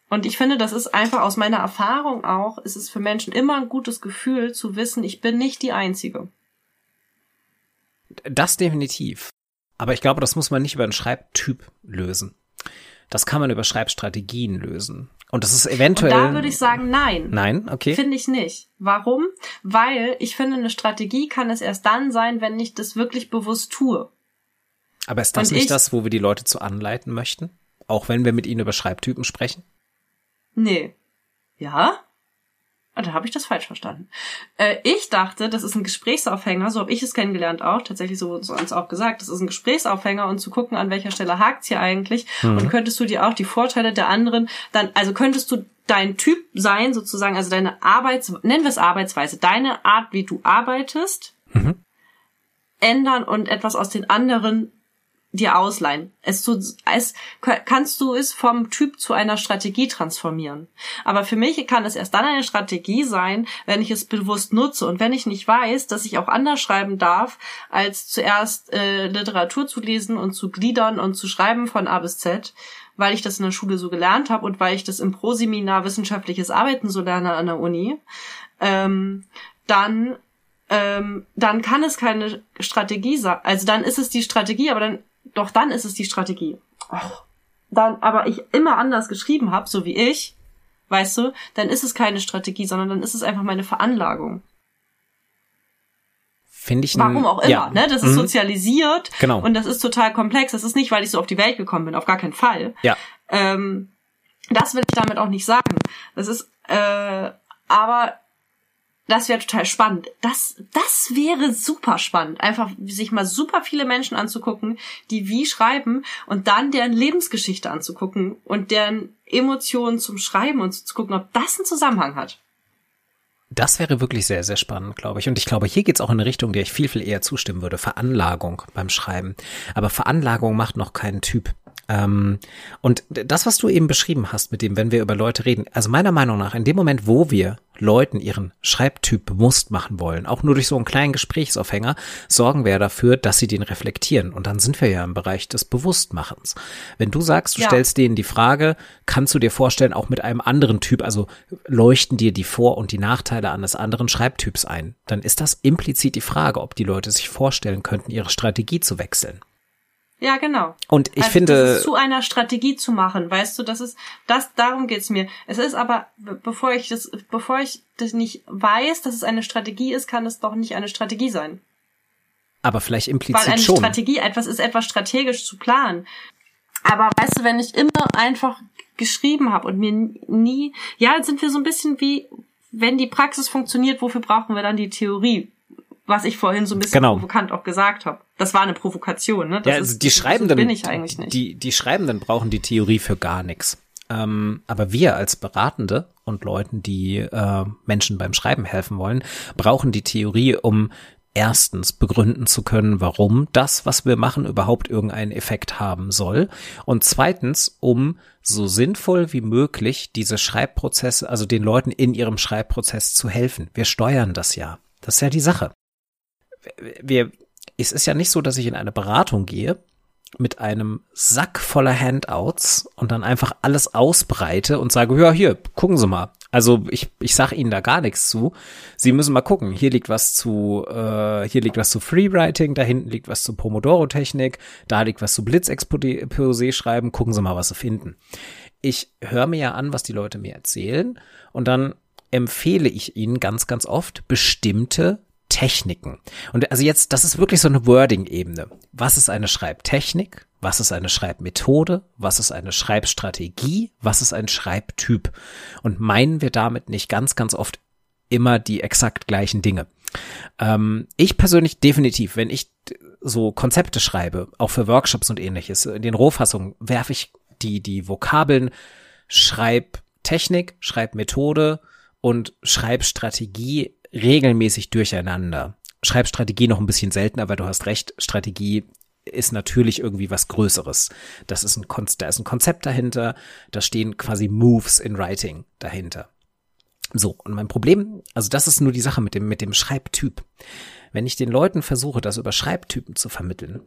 Und ich finde, das ist einfach aus meiner Erfahrung auch, ist es für Menschen immer ein gutes Gefühl zu wissen, ich bin nicht die Einzige. Das definitiv. Aber ich glaube, das muss man nicht über einen Schreibtyp lösen. Das kann man über Schreibstrategien lösen. Und das ist eventuell. Und da würde ich sagen, nein. Nein, okay. Finde ich nicht. Warum? Weil ich finde, eine Strategie kann es erst dann sein, wenn ich das wirklich bewusst tue. Aber ist das Und nicht ich- das, wo wir die Leute zu anleiten möchten? Auch wenn wir mit ihnen über Schreibtypen sprechen? Nee. Ja? Ah, Da habe ich das falsch verstanden. Äh, ich dachte, das ist ein Gesprächsaufhänger, so habe ich es kennengelernt auch, tatsächlich so wurde es uns auch gesagt, das ist ein Gesprächsaufhänger und zu gucken, an welcher Stelle hakt's hier eigentlich und könntest du dir auch die Vorteile der anderen dann, also könntest du dein Typ sein, sozusagen, also deine Arbeits, nennen wir es Arbeitsweise, deine Art, wie du arbeitest, ändern und etwas aus den anderen dir ausleihen. Es, zu, es kannst du es vom Typ zu einer Strategie transformieren. Aber für mich kann es erst dann eine Strategie sein, wenn ich es bewusst nutze und wenn ich nicht weiß, dass ich auch anders schreiben darf, als zuerst äh, Literatur zu lesen und zu gliedern und zu schreiben von A bis Z, weil ich das in der Schule so gelernt habe und weil ich das im Proseminar wissenschaftliches Arbeiten so lerne an der Uni, ähm, dann ähm, dann kann es keine Strategie sein. Also dann ist es die Strategie, aber dann, doch dann ist es die Strategie. Och. Dann, aber ich immer anders geschrieben habe, so wie ich, weißt du, dann ist es keine Strategie, sondern dann ist es einfach meine Veranlagung. Finde ich. Warum auch immer, ja. ne? Das ist Mhm. sozialisiert Genau. und das ist total komplex. Das ist nicht, weil ich so auf die Welt gekommen bin, auf gar keinen Fall. Ja. Ähm, das will ich damit auch nicht sagen. Das ist, äh, aber das wäre total spannend. Das, das wäre super spannend. Einfach sich mal super viele Menschen anzugucken, die wie schreiben und dann deren Lebensgeschichte anzugucken und deren Emotionen zum Schreiben und zu gucken, ob das einen Zusammenhang hat. Das wäre wirklich sehr, sehr spannend, glaube ich. Und ich glaube, hier geht's auch in eine Richtung, der ich viel, viel eher zustimmen würde. Veranlagung beim Schreiben. Aber Veranlagung macht noch keinen Typ. Ähm, und das, was du eben beschrieben hast mit dem, wenn wir über Leute reden, also meiner Meinung nach, in dem Moment, wo wir Leuten ihren Schreibtyp bewusst machen wollen, auch nur durch so einen kleinen Gesprächsaufhänger, sorgen wir dafür, dass sie den reflektieren. Und dann sind wir ja im Bereich des Bewusstmachens. Wenn du sagst, du Ja. stellst denen die Frage, kannst du dir vorstellen, auch mit einem anderen Typ, also leuchten dir die Vor- und die Nachteile eines anderen Schreibtyps ein, dann ist das implizit die Frage, ob die Leute sich vorstellen könnten, ihre Strategie zu wechseln. Ja, genau. Und ich also finde, zu einer Strategie zu machen, weißt du, das ist das darum geht's mir. Es ist aber be- bevor ich das bevor ich das nicht weiß, dass es eine Strategie ist, kann es doch nicht eine Strategie sein. aber vielleicht Weil implizit eine schon. Strategie etwas ist etwas strategisch zu planen. Aber weißt du, wenn ich immer einfach geschrieben habe und mir nie ja, sind wir so ein bisschen wie wenn die Praxis funktioniert, wofür brauchen wir dann die Theorie? Was ich vorhin so ein bisschen Genau. provokant auch gesagt habe. Das war eine Provokation, ne? Das ja, also die Schreibenden, bin ich eigentlich nicht. Die, die Schreibenden brauchen die Theorie für gar nichts. Ähm, aber wir als Beratende und Leuten, die äh, Menschen beim Schreiben helfen wollen, brauchen die Theorie, um erstens begründen zu können, warum das, was wir machen, überhaupt irgendeinen Effekt haben soll. Und zweitens, um so sinnvoll wie möglich diese Schreibprozesse, also den Leuten in ihrem Schreibprozess zu helfen. Wir steuern das ja. Das ist ja die Sache wir, es ist ja nicht so, dass ich in eine Beratung gehe mit einem Sack voller Handouts und dann einfach alles ausbreite und sage, ja, hier, gucken Sie mal. Also ich, ich sage Ihnen da gar nichts zu. Sie müssen mal gucken. Hier liegt was zu, äh, hier liegt was zu Freewriting, da hinten liegt was zu Pomodoro-Technik, da liegt was zu Blitzexposé schreiben. Gucken Sie mal, was Sie finden. Ich höre mir ja an, was die Leute mir erzählen und dann empfehle ich ihnen ganz, ganz oft bestimmte Techniken. Und also jetzt, das ist wirklich so eine Wording-Ebene. Was ist eine Schreibtechnik? Was ist eine Schreibmethode? Was ist eine Schreibstrategie? Was ist ein Schreibtyp? Und meinen wir damit nicht ganz, ganz oft immer die exakt gleichen Dinge. Ähm, ich persönlich definitiv, wenn ich so Konzepte schreibe, auch für Workshops und ähnliches, in den Rohfassungen werfe ich die, die Vokabeln Schreibtechnik, Schreibmethode und Schreibstrategie regelmäßig durcheinander. Schreibstrategie noch ein bisschen seltener, aber du hast recht, Strategie ist natürlich irgendwie was Größeres. Das ist ein, Kon da ist ein Konzept dahinter, da stehen quasi Moves in Writing dahinter. So, und mein Problem, also das ist nur die Sache mit dem, mit dem Schreibtyp. Wenn ich den Leuten versuche, das über Schreibtypen zu vermitteln,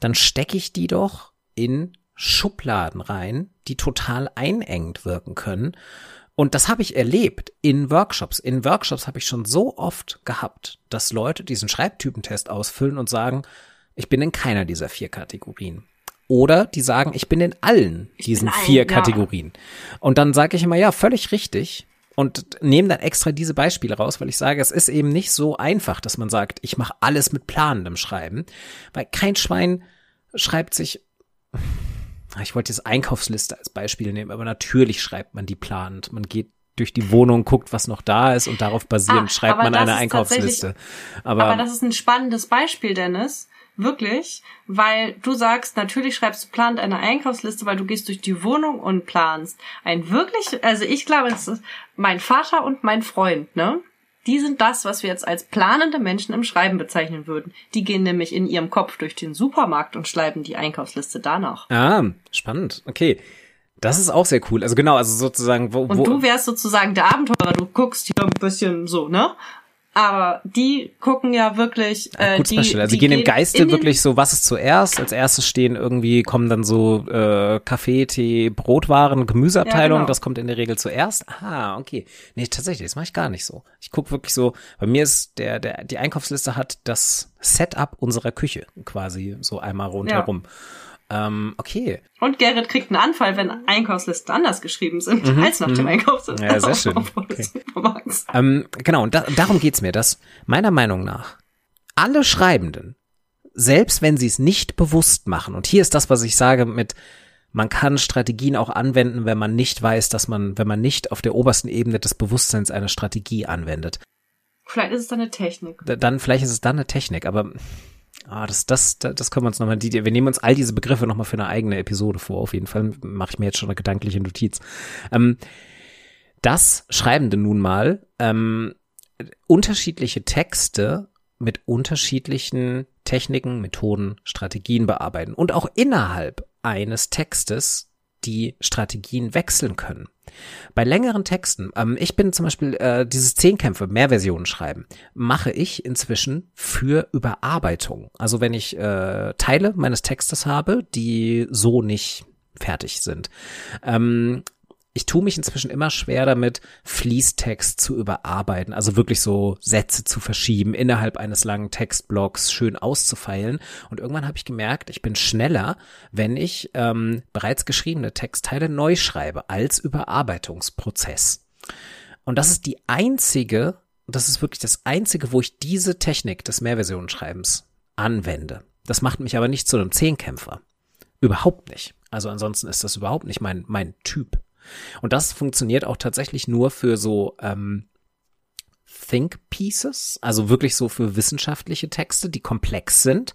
dann stecke ich die doch in Schubladen rein, die total einengend wirken können. Und das habe ich erlebt in Workshops. In Workshops habe ich schon so oft gehabt, dass Leute diesen Schreibtypentest ausfüllen und sagen, ich bin in keiner dieser vier Kategorien. Oder die sagen, ich bin in allen diesen allen, vier ja. Kategorien. Und dann sage ich immer, ja, völlig richtig. Und nehme dann extra diese Beispiele raus, weil ich sage, es ist eben nicht so einfach, dass man sagt, ich mache alles mit planendem Schreiben. Weil kein Schwein schreibt sich, ich wollte jetzt Einkaufsliste als Beispiel nehmen, aber natürlich schreibt man die planend. Man geht durch die Wohnung, guckt, was noch da ist und darauf basierend Ah, schreibt man eine ist Einkaufsliste. Aber, Aber das ist ein spannendes Beispiel, Dennis. Wirklich, weil du sagst, natürlich schreibst du plant eine Einkaufsliste, weil du gehst durch die Wohnung und planst. Ein wirklich, also ich glaube, es ist mein Vater und mein Freund, ne? Die sind das, was wir jetzt als planende Menschen im Schreiben bezeichnen würden. Die gehen nämlich in ihrem Kopf durch den Supermarkt und schreiben die Einkaufsliste danach. ah, spannend. Okay. Das ist auch sehr cool. Also genau, also sozusagen, wo, Und wo, du wärst sozusagen der Abenteurer, du guckst hier ein bisschen so, ne? Aber die gucken ja wirklich, äh, Gutes die. Also die gehen im Geiste wirklich so, was ist zuerst? Als erstes stehen irgendwie, kommen dann so äh, Kaffee, Tee, Brotwaren, Gemüseabteilung. Ja, genau. Das kommt in der Regel zuerst. Ah, okay. Nee, tatsächlich, das mache ich gar nicht so. Ich guck wirklich so, bei mir ist der, der, die Einkaufsliste hat das Setup unserer Küche quasi so einmal rundherum. Ähm, okay. Und Gerrit kriegt einen Anfall, wenn Einkaufslisten anders geschrieben sind, als nach dem Einkaufslisten. Mhm, Ja, sehr schön. Okay. Ähm, genau, und da, darum geht's mir, dass meiner Meinung nach alle Schreibenden, selbst wenn sie es nicht bewusst machen, und hier ist das, was ich sage mit, man kann Strategien auch anwenden, wenn man nicht weiß, dass man, wenn man nicht auf der obersten Ebene des Bewusstseins eine Strategie anwendet. Vielleicht ist es dann eine Technik. Da- Dann, vielleicht ist es dann eine Technik, aber ah, das, das, das das können wir uns nochmal, die, wir nehmen uns all diese Begriffe nochmal für eine eigene Episode vor, auf jeden Fall mache ich mir jetzt schon eine gedankliche Notiz. Ähm, dass Schreibende nun mal ähm, unterschiedliche Texte mit unterschiedlichen Techniken, Methoden, Strategien bearbeiten und auch innerhalb eines Textes die Strategien wechseln können. Bei längeren Texten, ähm, ich bin zum Beispiel äh, dieses Zehnkämpfe, Mehrversionen schreiben, mache ich inzwischen für Überarbeitung. Also wenn ich äh, Teile meines Textes habe, die so nicht fertig sind. Ähm, ich tue mich inzwischen immer schwer damit, Fließtext zu überarbeiten, also wirklich so Sätze zu verschieben, innerhalb eines langen Textblocks schön auszufeilen. Und irgendwann habe ich gemerkt, ich bin schneller, wenn ich ähm, bereits geschriebene Textteile neu schreibe, als Überarbeitungsprozess. Und das ist die einzige, das ist wirklich das einzige, wo ich diese Technik des Mehrversionenschreibens anwende. Das macht mich aber nicht zu einem Zehnkämpfer. Überhaupt nicht. Also ansonsten ist das überhaupt nicht mein, mein Typ. Und das funktioniert auch tatsächlich nur für so ähm, Think Pieces, also wirklich so für wissenschaftliche Texte, die komplex sind.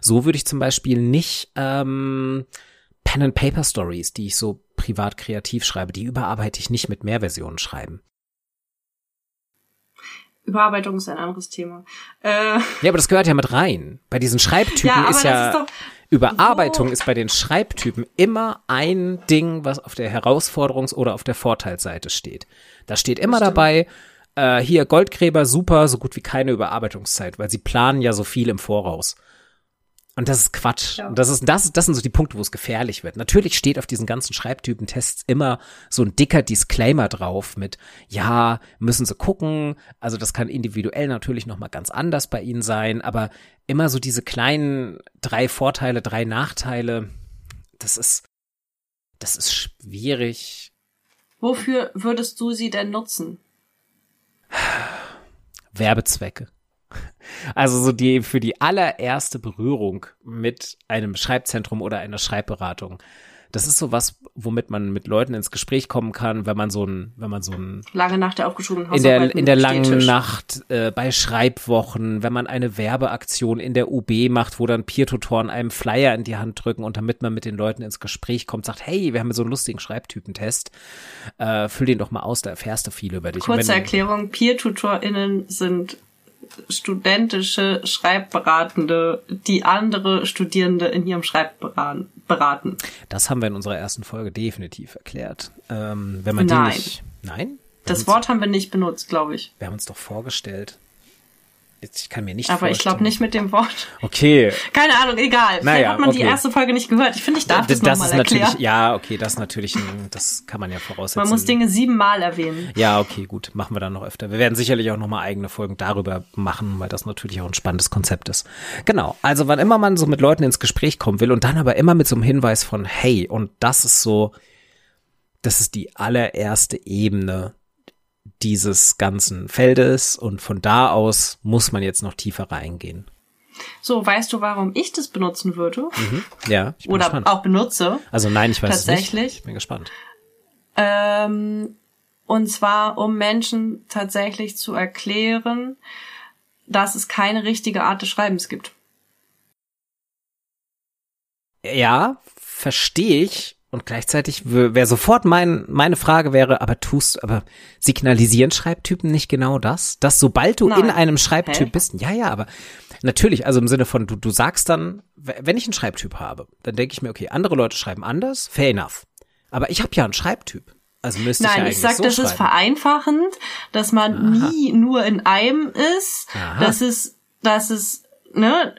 So würde ich zum Beispiel nicht ähm, Pen and Paper Stories, die ich so privat kreativ schreibe, die überarbeite ich nicht mit Mehrversionen schreiben. Überarbeitung ist ein anderes Thema. Äh, Ja, aber das gehört ja mit rein. Bei diesen Schreibtypen Ja, ist das ja ist doch Überarbeitung so- ist bei den Schreibtypen immer ein Ding, was auf der Herausforderungs- oder auf der Vorteilsseite steht. Da steht immer dabei, äh, hier Goldgräber super, so gut wie keine Überarbeitungszeit, weil sie planen ja so viel im Voraus. Und das ist Quatsch. Ja. Das ist, das, das sind so die Punkte, wo es gefährlich wird. Natürlich steht auf diesen ganzen Schreibtypentests immer so ein dicker Disclaimer drauf mit, ja, müssen Sie gucken. Also das kann individuell natürlich nochmal ganz anders bei Ihnen sein, aber immer so diese kleinen drei Vorteile, drei Nachteile, das ist, das ist schwierig. wofür würdest du sie denn nutzen? Werbezwecke. Also so die für die allererste Berührung mit einem Schreibzentrum oder einer Schreibberatung. Das ist so was, womit man mit Leuten ins Gespräch kommen kann, wenn man so ein, wenn man so ein Lange nach der aufgeschobenen in der in der langen Stehtisch. Nacht äh, bei Schreibwochen, wenn man eine Werbeaktion in der UB macht, wo dann Peer-Tutoren einem Flyer in die Hand drücken und damit man mit den Leuten ins Gespräch kommt, sagt, hey, wir haben so einen lustigen Schreibtypentest, äh, füll den doch mal aus, da erfährst du viel über dich. Kurze wenn- Erklärung, Peer-TutorInnen sind studentische Schreibberatende, die andere Studierende in ihrem Schreibberaten beraten. Das haben wir in unserer ersten Folge definitiv erklärt. Ähm, wenn man Nein. die nicht. Nein? Wir Das Wort haben wir nicht benutzt, glaube ich. Wir haben uns doch vorgestellt. Ich kann mir nicht Aber vorstellen. ich glaube nicht mit dem Wort. Okay. Keine Ahnung, egal. Naja, Vielleicht hat man okay. die erste Folge nicht gehört. Ich finde, ich darf das, das nochmal ist natürlich, erklären. ja, okay, das ist natürlich, ein, das kann man ja voraussetzen. Man muss Dinge siebenmal erwähnen. Ja, okay, gut, machen wir dann noch öfter. Wir werden sicherlich auch noch mal eigene Folgen darüber machen, weil das natürlich auch ein spannendes Konzept ist. Genau, also wann immer man so mit Leuten ins Gespräch kommen will und dann aber immer mit so einem Hinweis von, hey, und das ist so, das ist die allererste Ebene dieses ganzen Feldes und von da aus muss man jetzt noch tiefer reingehen. So, weißt du, warum ich das benutzen würde? Ja, ich bin Oder gespannt. auch benutze? also nein, ich weiß es nicht. Tatsächlich? Ich bin gespannt. Ähm, und zwar, um Menschen tatsächlich zu erklären, dass es keine richtige Art des Schreibens gibt. Ja, verstehe ich. Und gleichzeitig wäre sofort mein, meine Frage wäre, aber tust, aber signalisieren Schreibtypen nicht genau das? Dass sobald du Nein. in einem Schreibtyp Hä? bist, ja, ja, aber natürlich, also im Sinne von, du, du sagst dann, wenn ich einen Schreibtyp habe, dann denke ich mir, okay, andere Leute schreiben anders, fair enough. Aber ich habe ja einen Schreibtyp. Also müsste ich ja Nein, ich sag, so das ist schreiben. vereinfachend, dass man nie nur in einem ist, Aha. dass es, dass es, ne,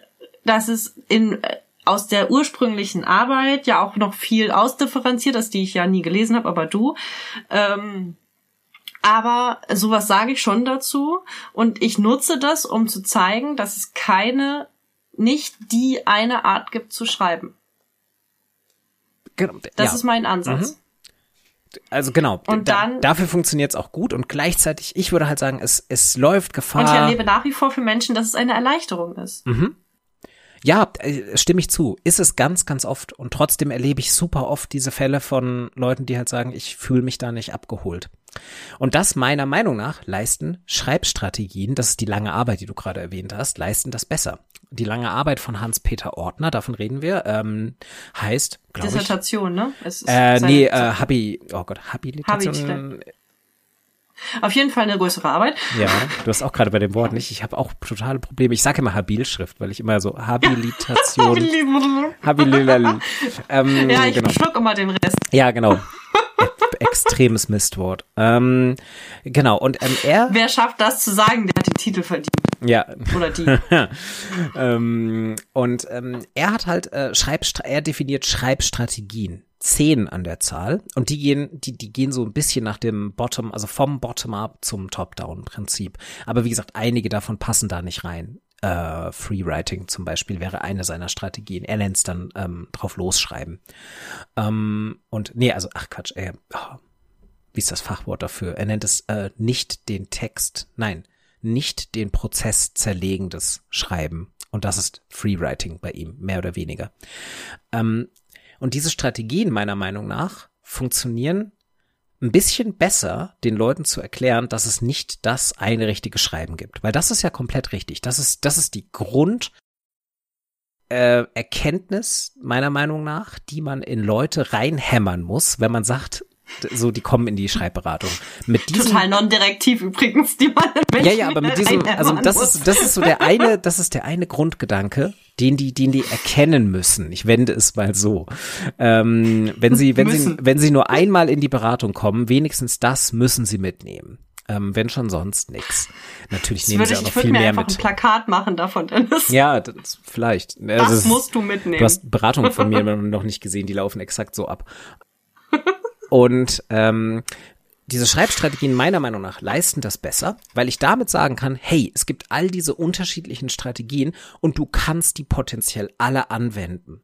dass es in aus der ursprünglichen Arbeit ja auch noch viel ausdifferenziert ist, die ich ja nie gelesen habe, aber du. Ähm, aber sowas sage ich schon dazu und ich nutze das, um zu zeigen, dass es keine, nicht die eine Art gibt zu schreiben. Genau, Das ja. ist mein Ansatz. Also genau, Und da, dann- dafür funktioniert es auch gut und gleichzeitig, ich würde halt sagen, es, es läuft Gefahr. Und ich erlebe nach wie vor für Menschen, dass es eine Erleichterung ist. Ja, äh, stimme ich zu. Ist es ganz, ganz oft. Und trotzdem erlebe ich super oft diese Fälle von Leuten, die halt sagen, ich fühle mich da nicht abgeholt. Und das meiner Meinung nach leisten Schreibstrategien, das ist die lange Arbeit, die du gerade erwähnt hast, leisten das besser. Die lange Arbeit von Hans-Peter Ortner, davon reden wir, ähm, heißt, glaube ich, Dissertation, ne? Es ist äh, nee, äh, Habi, oh Gott, Habilitation. Habilitation. Auf jeden Fall eine größere Arbeit. Ja, du hast auch gerade bei dem Wort nicht. Ich habe auch totale Probleme. Ich sage immer Habilschrift, weil ich immer so Habilitation, Habililal. Ähm, Ja, ich genau. schluck immer den Rest. Ja, genau. Extremes Mistwort. Ähm, genau, und ähm, er, Wer schafft das zu sagen, der hat den Titel verdient. ja, Oder die. ähm, und ähm, er hat halt äh, Schreibstra er definiert Schreibstrategien. Zehn an der Zahl. Und die gehen, die, die gehen so ein bisschen nach dem Bottom, also vom Bottom-up zum Top-down-Prinzip. Aber wie gesagt, einige davon passen da nicht rein. Äh, Freewriting zum Beispiel wäre eine seiner Strategien. Er nennt es dann ähm, drauf losschreiben. Ähm, und nee, also, ach Quatsch, äh, oh, wie ist das Fachwort dafür? Er nennt es äh, nicht den Text, nein, nicht den Prozess zerlegendes Schreiben. Und das ist Freewriting bei ihm, mehr oder weniger. Ähm, und diese Strategien meiner Meinung nach funktionieren ein bisschen besser, den Leuten zu erklären, dass es nicht das eine richtige Schreiben gibt. Weil das ist ja komplett richtig. Das ist, das ist die Grund, äh, Erkenntnis meiner Meinung nach, die man in Leute reinhämmern muss, wenn man sagt, so, die kommen in die Schreibberatung. Mit diesem, Total non-direktiv übrigens, die man in ja, ja, aber mit diesem, also das ist, das ist so der eine, das ist der eine Grundgedanke, den die, den die erkennen müssen. Ich wende es mal so. Ähm, wenn sie, wenn sie, Müssen. wenn sie nur einmal in die Beratung kommen, wenigstens das müssen sie mitnehmen. Ähm, wenn schon sonst nix. Natürlich Das nehmen sie ich, auch noch ich würde viel mir mehr einfach ein mit. Plakat machen davon, Dennis. Ja, das, vielleicht. Also das es- musst du mitnehmen. Du hast Beratungen von mir noch nicht gesehen, die laufen exakt so ab. Und ähm, diese Schreibstrategien meiner Meinung nach leisten das besser, weil ich damit sagen kann, hey, es gibt all diese unterschiedlichen Strategien und du kannst die potenziell alle anwenden.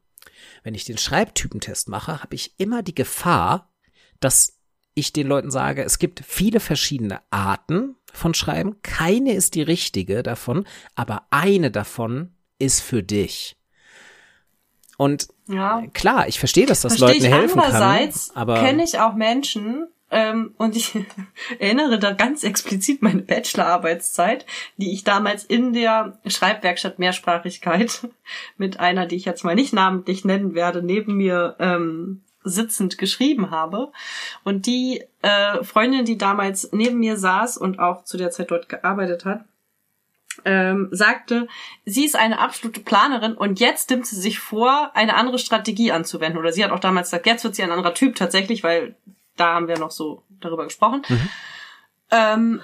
Wenn ich den Schreibtypentest mache, habe ich immer die Gefahr, dass ich den Leuten sage, es gibt viele verschiedene Arten von Schreiben, keine ist die richtige davon, aber eine davon ist für dich. Und Ja. klar, ich verstehe, dass das Verstehe Leuten helfen kann, Andererseits aber kenne ich auch Menschen, ähm, und ich erinnere da ganz explizit meine Bachelorarbeitszeit, die ich damals in der Schreibwerkstatt Mehrsprachigkeit mit einer, die ich jetzt mal nicht namentlich nennen werde, neben mir ähm, sitzend geschrieben habe. Und die äh, Freundin, die damals neben mir saß und auch zu der Zeit dort gearbeitet hat, ähm, sagte, sie ist eine absolute Planerin und jetzt nimmt sie sich vor, eine andere Strategie anzuwenden. Oder sie hat auch damals gesagt, jetzt wird sie ein anderer Typ tatsächlich, weil da haben wir noch so darüber gesprochen. Ähm,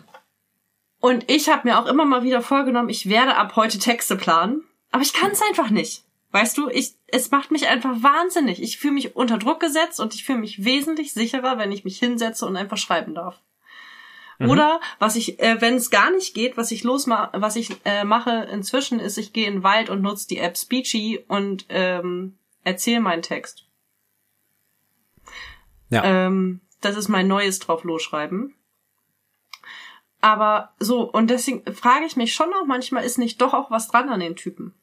Und ich habe mir auch immer mal wieder vorgenommen, ich werde ab heute Texte planen, aber ich kann es einfach nicht. Weißt du, ich, es macht mich einfach wahnsinnig. Ich fühle mich unter Druck gesetzt und ich fühle mich wesentlich sicherer, wenn ich mich hinsetze und einfach schreiben darf. Mhm. Oder was ich, äh, wenn es gar nicht geht, was ich losma was ich äh, mache inzwischen ist, ich gehe in den Wald und nutze die App Speechy und ähm, erzähle meinen Text. Ja. Ähm, das ist mein neues drauf losschreiben. Aber so, und deswegen frage ich mich schon auch manchmal, ist nicht doch auch was dran an den Typen?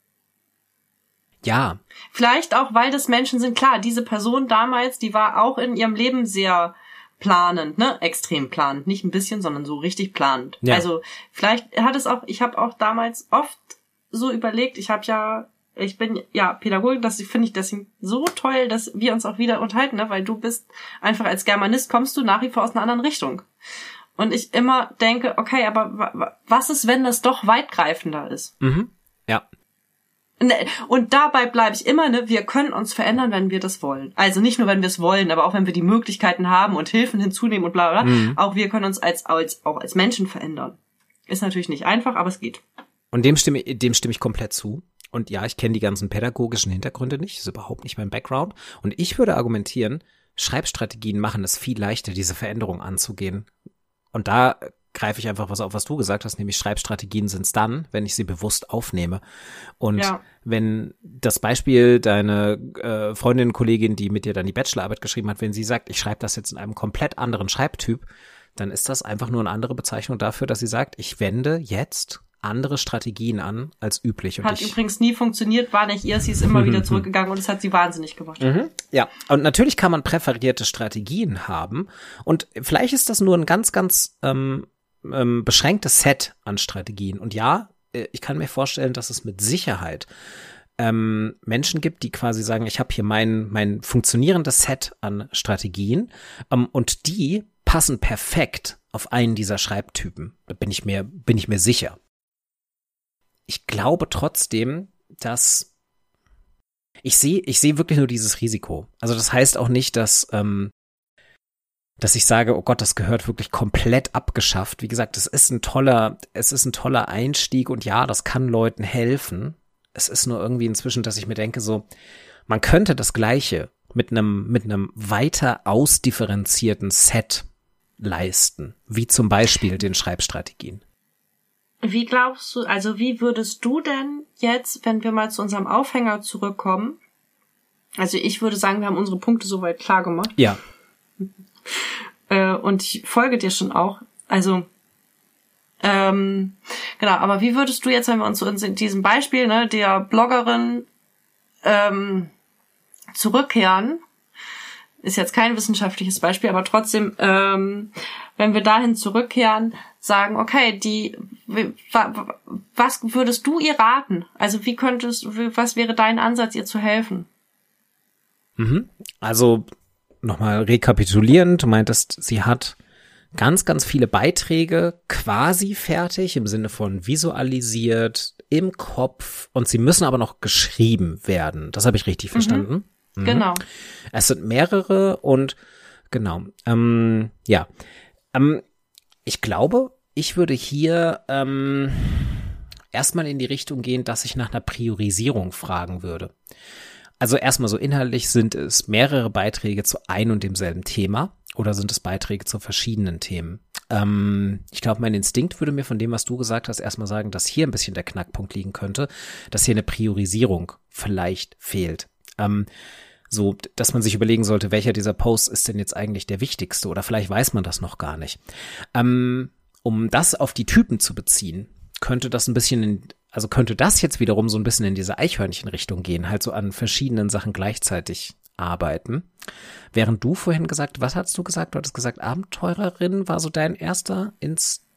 Ja. Vielleicht auch, weil das Menschen sind. Klar, diese Person damals, die war auch in ihrem Leben sehr planend, ne? Extrem planend. Nicht ein bisschen, sondern so richtig planend. Ja. Also vielleicht hat es auch, ich habe auch damals oft so überlegt, ich habe ja, ich bin ja Pädagogin, das finde ich deswegen so toll, dass wir uns auch wieder unterhalten, ne? weil du bist einfach als Germanist kommst du nach wie vor aus einer anderen Richtung. Und ich immer denke, okay, aber was ist, wenn das doch weitgreifender ist? Mhm. Ja. Ne, und dabei bleibe ich immer, ne, wir können uns verändern, wenn wir das wollen. Also nicht nur, wenn wir es wollen, aber auch wenn wir die Möglichkeiten haben und Hilfen hinzunehmen und bla bla. Mhm. Auch wir können uns als, als, auch als Menschen verändern. Ist natürlich nicht einfach, aber es geht. Und dem stimme, dem stimme ich komplett zu. Und ja, ich kenne die ganzen pädagogischen Hintergründe nicht, ist überhaupt nicht mein Background. Und ich würde argumentieren, Schreibstrategien machen es viel leichter, diese Veränderung anzugehen. Und da greife ich einfach was auf, was du gesagt hast, nämlich Schreibstrategien sind es dann, wenn ich sie bewusst aufnehme. Und ja. wenn das Beispiel deine äh, Freundin, Kollegin, die mit dir dann die Bachelorarbeit geschrieben hat, wenn sie sagt, ich schreibe das jetzt in einem komplett anderen Schreibtyp, dann ist das einfach nur eine andere Bezeichnung dafür, dass sie sagt, ich wende jetzt andere Strategien an als üblich. Und hat übrigens nie funktioniert, war nicht ihr, sie ist immer wieder zurückgegangen und es hat sie wahnsinnig gemacht. Mhm. Ja, und natürlich kann man präferierte Strategien haben und vielleicht ist das nur ein ganz, ganz ähm, ähm, beschränktes Set an Strategien. Und ja, äh, ich kann mir vorstellen, dass es mit Sicherheit ähm, Menschen gibt, die quasi sagen, ich habe hier mein, mein funktionierendes Set an Strategien ähm, und die passen perfekt auf einen dieser Schreibtypen. Da bin ich mir, bin ich mir sicher. Ich glaube trotzdem, dass ich sehe, ich sehe wirklich nur dieses Risiko. Also das heißt auch nicht, dass ähm, dass ich sage, oh Gott, das gehört wirklich komplett abgeschafft. Wie gesagt, es ist ein toller, es ist ein toller Einstieg und ja, das kann Leuten helfen. Es ist nur irgendwie inzwischen, dass ich mir denke, so, man könnte das Gleiche mit einem, mit einem weiter ausdifferenzierten Set leisten, wie zum Beispiel den Schreibstrategien. Wie glaubst du, also wie würdest du denn jetzt, wenn wir mal zu unserem Aufhänger zurückkommen, also ich würde sagen, wir haben unsere Punkte soweit klar gemacht. Ja. Äh, und ich folge dir schon auch. Also, ähm, genau, aber wie würdest du jetzt, wenn wir uns in diesem Beispiel, ne, der Bloggerin ähm, zurückkehren, ist jetzt kein wissenschaftliches Beispiel, aber trotzdem, ähm, wenn wir dahin zurückkehren, sagen, okay, die, was würdest du ihr raten? Also wie könntest, was wäre dein Ansatz, ihr zu helfen? Mhm. Also nochmal rekapitulierend, du meintest, sie hat ganz, ganz viele Beiträge quasi fertig im Sinne von visualisiert im Kopf und sie müssen aber noch geschrieben werden. Das habe ich richtig mhm. verstanden. Mhm. Genau. Es sind mehrere und genau. Ähm, ja. Ähm, ich glaube, ich würde hier ähm, erstmal in die Richtung gehen, dass ich nach einer Priorisierung fragen würde. Also erstmal so inhaltlich sind es mehrere Beiträge zu ein und demselben Thema oder sind es Beiträge zu verschiedenen Themen? Ähm, ich glaube, mein Instinkt würde mir von dem, was du gesagt hast, erstmal sagen, dass hier ein bisschen der Knackpunkt liegen könnte, dass hier eine Priorisierung vielleicht fehlt. Ähm, so, dass man sich überlegen sollte, welcher dieser Posts ist denn jetzt eigentlich der wichtigste oder vielleicht weiß man das noch gar nicht. Ähm, um das auf die Typen zu beziehen, könnte das ein bisschen in, also könnte das jetzt wiederum so ein bisschen in diese Eichhörnchenrichtung gehen, halt so an verschiedenen Sachen gleichzeitig arbeiten. Während du vorhin gesagt, was hast du gesagt? Du hattest gesagt, Abenteurerin war so dein erster Instinkt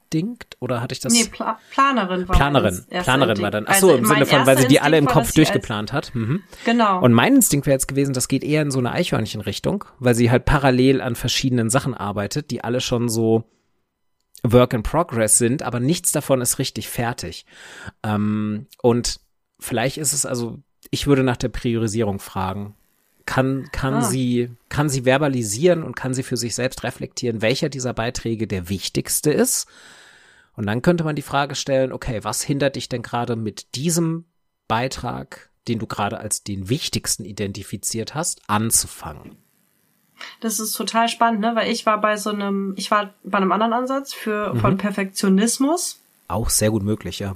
oder hatte ich das? Nee, Pla Planerin war Planerin. Planerin war dann. Ach so, also im Sinne von, weil sie die alle im Kopf durchgeplant hat. Mhm. Genau. Und mein Instinkt wäre jetzt gewesen, das geht eher in so eine Eichhörnchenrichtung, weil sie halt parallel an verschiedenen Sachen arbeitet, die alle schon so Work in Progress sind, aber nichts davon ist richtig fertig. Ähm, und vielleicht ist es also, ich würde nach der Priorisierung fragen. Kann, kann ah. sie, kann sie verbalisieren und kann sie für sich selbst reflektieren, welcher dieser Beiträge der wichtigste ist? Und dann könnte man die Frage stellen, okay, was hindert dich denn gerade mit diesem Beitrag, den du gerade als den wichtigsten identifiziert hast, anzufangen? Das ist total spannend, ne? Weil ich war bei so einem, ich war bei einem anderen Ansatz für von Perfektionismus. Auch sehr gut möglich, ja.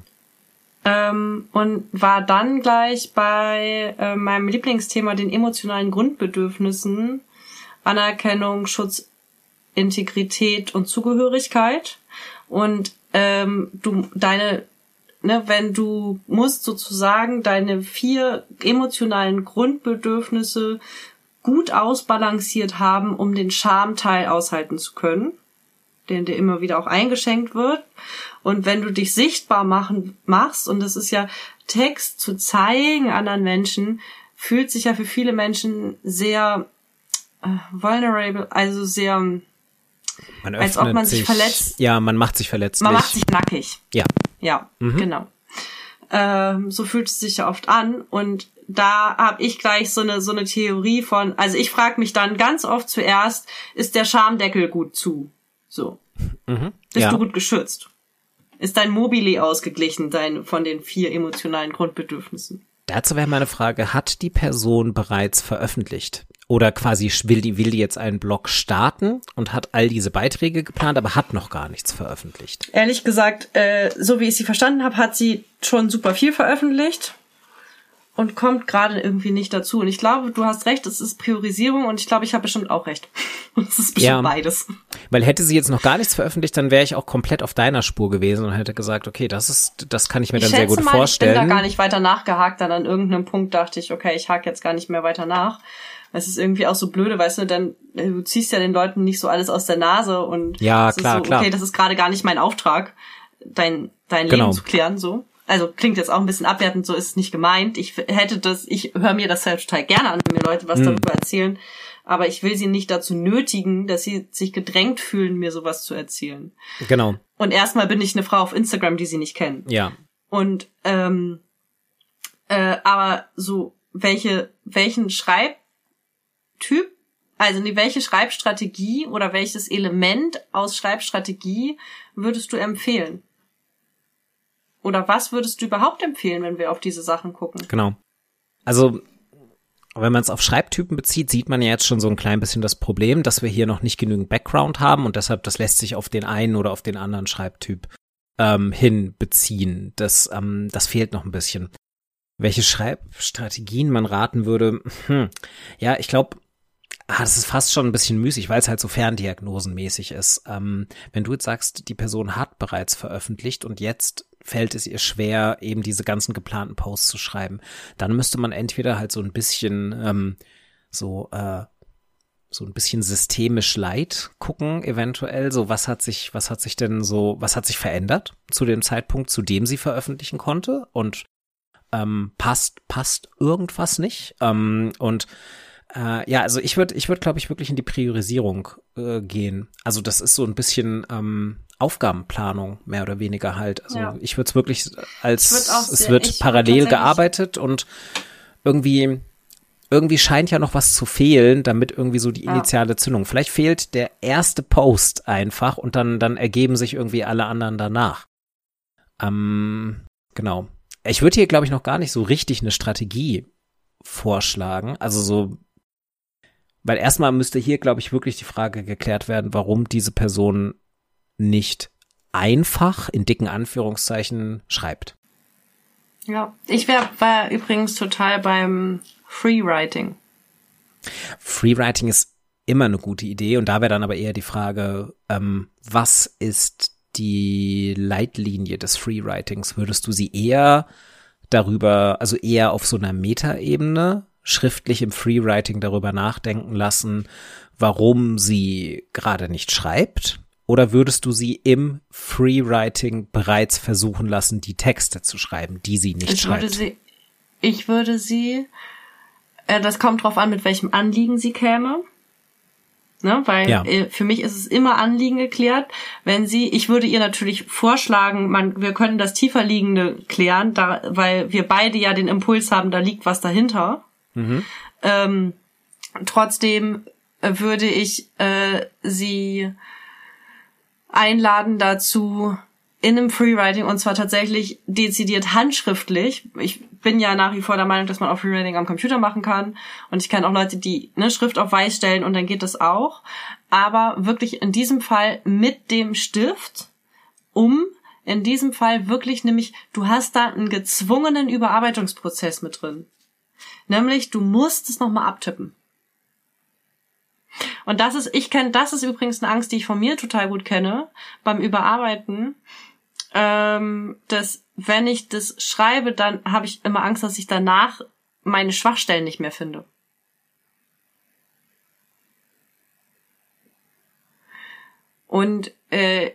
Ähm, und war dann gleich bei äh, meinem Lieblingsthema, den emotionalen Grundbedürfnissen, Anerkennung, Schutz, Integrität und Zugehörigkeit. Und ähm, du deine, ne, wenn du musst sozusagen deine vier emotionalen Grundbedürfnisse gut ausbalanciert haben, um den Schamteil aushalten zu können, den dir immer wieder auch eingeschenkt wird. Und wenn du dich sichtbar machen machst, und das ist ja Text zu zeigen anderen Menschen, fühlt sich ja für viele Menschen sehr äh, vulnerable, also sehr Man Als ob man sich verletzt- Ja, man macht sich verletzlich. man macht sich nackig. ja. Ja, genau. Ähm, so fühlt es sich ja oft an und da habe ich gleich so eine so eine Theorie von, also ich frage mich dann ganz oft zuerst, ist der Schamdeckel gut zu? So. Bist ja. du gut geschützt? Ist dein Mobili ausgeglichen, dein von den vier emotionalen Grundbedürfnissen? Dazu wäre meine Frage, hat die Person bereits veröffentlicht? Oder quasi will die, will die jetzt einen Blog starten und hat all diese Beiträge geplant, aber hat noch gar nichts veröffentlicht? Ehrlich gesagt, äh, so wie ich sie verstanden habe, hat sie schon super viel veröffentlicht und kommt gerade irgendwie nicht dazu. Und ich glaube, du hast recht, es ist Priorisierung und ich glaube, ich habe bestimmt auch recht. Und es ist bestimmt Ja. beides. Weil hätte sie jetzt noch gar nichts veröffentlicht, dann wäre ich auch komplett auf deiner Spur gewesen und hätte gesagt, okay, das ist, das kann ich mir dann ich sehr schätze gut mal, vorstellen. ich bin da gar nicht weiter nachgehakt. Dann an irgendeinem Punkt dachte ich, okay, ich hake jetzt gar nicht mehr weiter nach. Es ist irgendwie auch so blöde, weißt du, dann äh, du ziehst ja den Leuten nicht so alles aus der Nase und Ja, klar, so, klar. okay, das ist gerade gar nicht mein Auftrag, dein dein Genau. Leben zu klären, so. Also klingt jetzt auch ein bisschen abwertend, so ist es nicht gemeint. Ich hätte das, ich höre mir das selbst total gerne an, wenn mir Leute was darüber erzählen, aber ich will sie nicht dazu nötigen, dass sie sich gedrängt fühlen, mir sowas zu erzählen. Genau, Und erstmal bin ich eine Frau auf Instagram, die sie nicht kennen. ja. Und ähm, äh, aber so welche welchen Schreibtyp, also welche Schreibstrategie oder welches Element aus Schreibstrategie würdest du empfehlen? Oder was würdest du überhaupt empfehlen, wenn wir auf diese Sachen gucken? Genau. Also, wenn man es auf Schreibtypen bezieht, sieht man ja jetzt schon so ein klein bisschen das Problem, dass wir hier noch nicht genügend Background haben und deshalb, das lässt sich auf den einen oder auf den anderen Schreibtyp ähm, hin beziehen. Das, ähm, das fehlt noch ein bisschen. Welche Schreibstrategien man raten würde, hm, ja, ich glaube, ah, das ist fast schon ein bisschen müßig, weil es halt so ferndiagnosenmäßig ist. Ähm, wenn du jetzt sagst, die Person hat bereits veröffentlicht und jetzt fällt es ihr schwer, eben diese ganzen geplanten Posts zu schreiben, dann müsste man entweder halt so ein bisschen ähm, so äh, so ein bisschen systemisch Leid gucken, eventuell. So, was hat sich, was hat sich denn so, was hat sich verändert zu dem Zeitpunkt, zu dem sie veröffentlichen konnte? Und ähm, passt, passt irgendwas nicht? Ähm, und äh, ja, also ich würde, ich würde, glaube ich, wirklich in die Priorisierung äh, gehen. Also das ist so ein bisschen ähm, Aufgabenplanung, mehr oder weniger halt. Also Ja. ich würde es wirklich als würd es sehr- wird parallel gearbeitet und irgendwie irgendwie scheint ja noch was zu fehlen, damit irgendwie so die Ja. initiale Zündung. Vielleicht fehlt der erste Post einfach und dann, dann ergeben sich irgendwie alle anderen danach. Ähm, genau. Ich würde hier, glaube ich, noch gar nicht so richtig eine Strategie vorschlagen. Also so, weil erstmal müsste hier, glaube ich, wirklich die Frage geklärt werden, warum diese Person nicht einfach in dicken Anführungszeichen schreibt. Ja, ich wär, war übrigens total beim Freewriting. Freewriting ist immer eine gute Idee und da wäre dann aber eher die Frage, ähm, was ist die Leitlinie des Freewritings? Würdest du sie eher darüber, also eher auf so einer Metaebene schriftlich im Freewriting darüber nachdenken lassen, warum sie gerade nicht schreibt? Oder würdest du sie im Freewriting bereits versuchen lassen, die Texte zu schreiben, die sie nicht Ich schreibt? würde sie, ich würde sie, äh, das kommt drauf an, mit welchem Anliegen sie käme. Ne, weil Ja. äh, für mich ist es immer Anliegen geklärt. Wenn sie, ich würde ihr natürlich vorschlagen, man, wir können das tiefer liegende klären, da, weil wir beide ja den Impuls haben, da liegt was dahinter. Ähm, trotzdem äh, würde ich äh, sie einladen dazu, in einem Freewriting und zwar tatsächlich dezidiert handschriftlich. Ich bin ja nach wie vor der Meinung, dass man auch Freewriting am Computer machen kann und ich kenne auch Leute, die ne, Schrift auf Weiß stellen und dann geht das auch. Aber wirklich in diesem Fall mit dem Stift, um in diesem Fall wirklich nämlich, du hast da einen gezwungenen Überarbeitungsprozess mit drin. Nämlich, du musst es nochmal abtippen. Und das ist, ich kenne, das ist übrigens eine Angst, die ich von mir total gut kenne beim Überarbeiten, ähm, dass wenn ich das schreibe, dann habe ich immer Angst, dass ich danach meine Schwachstellen nicht mehr finde. Und äh,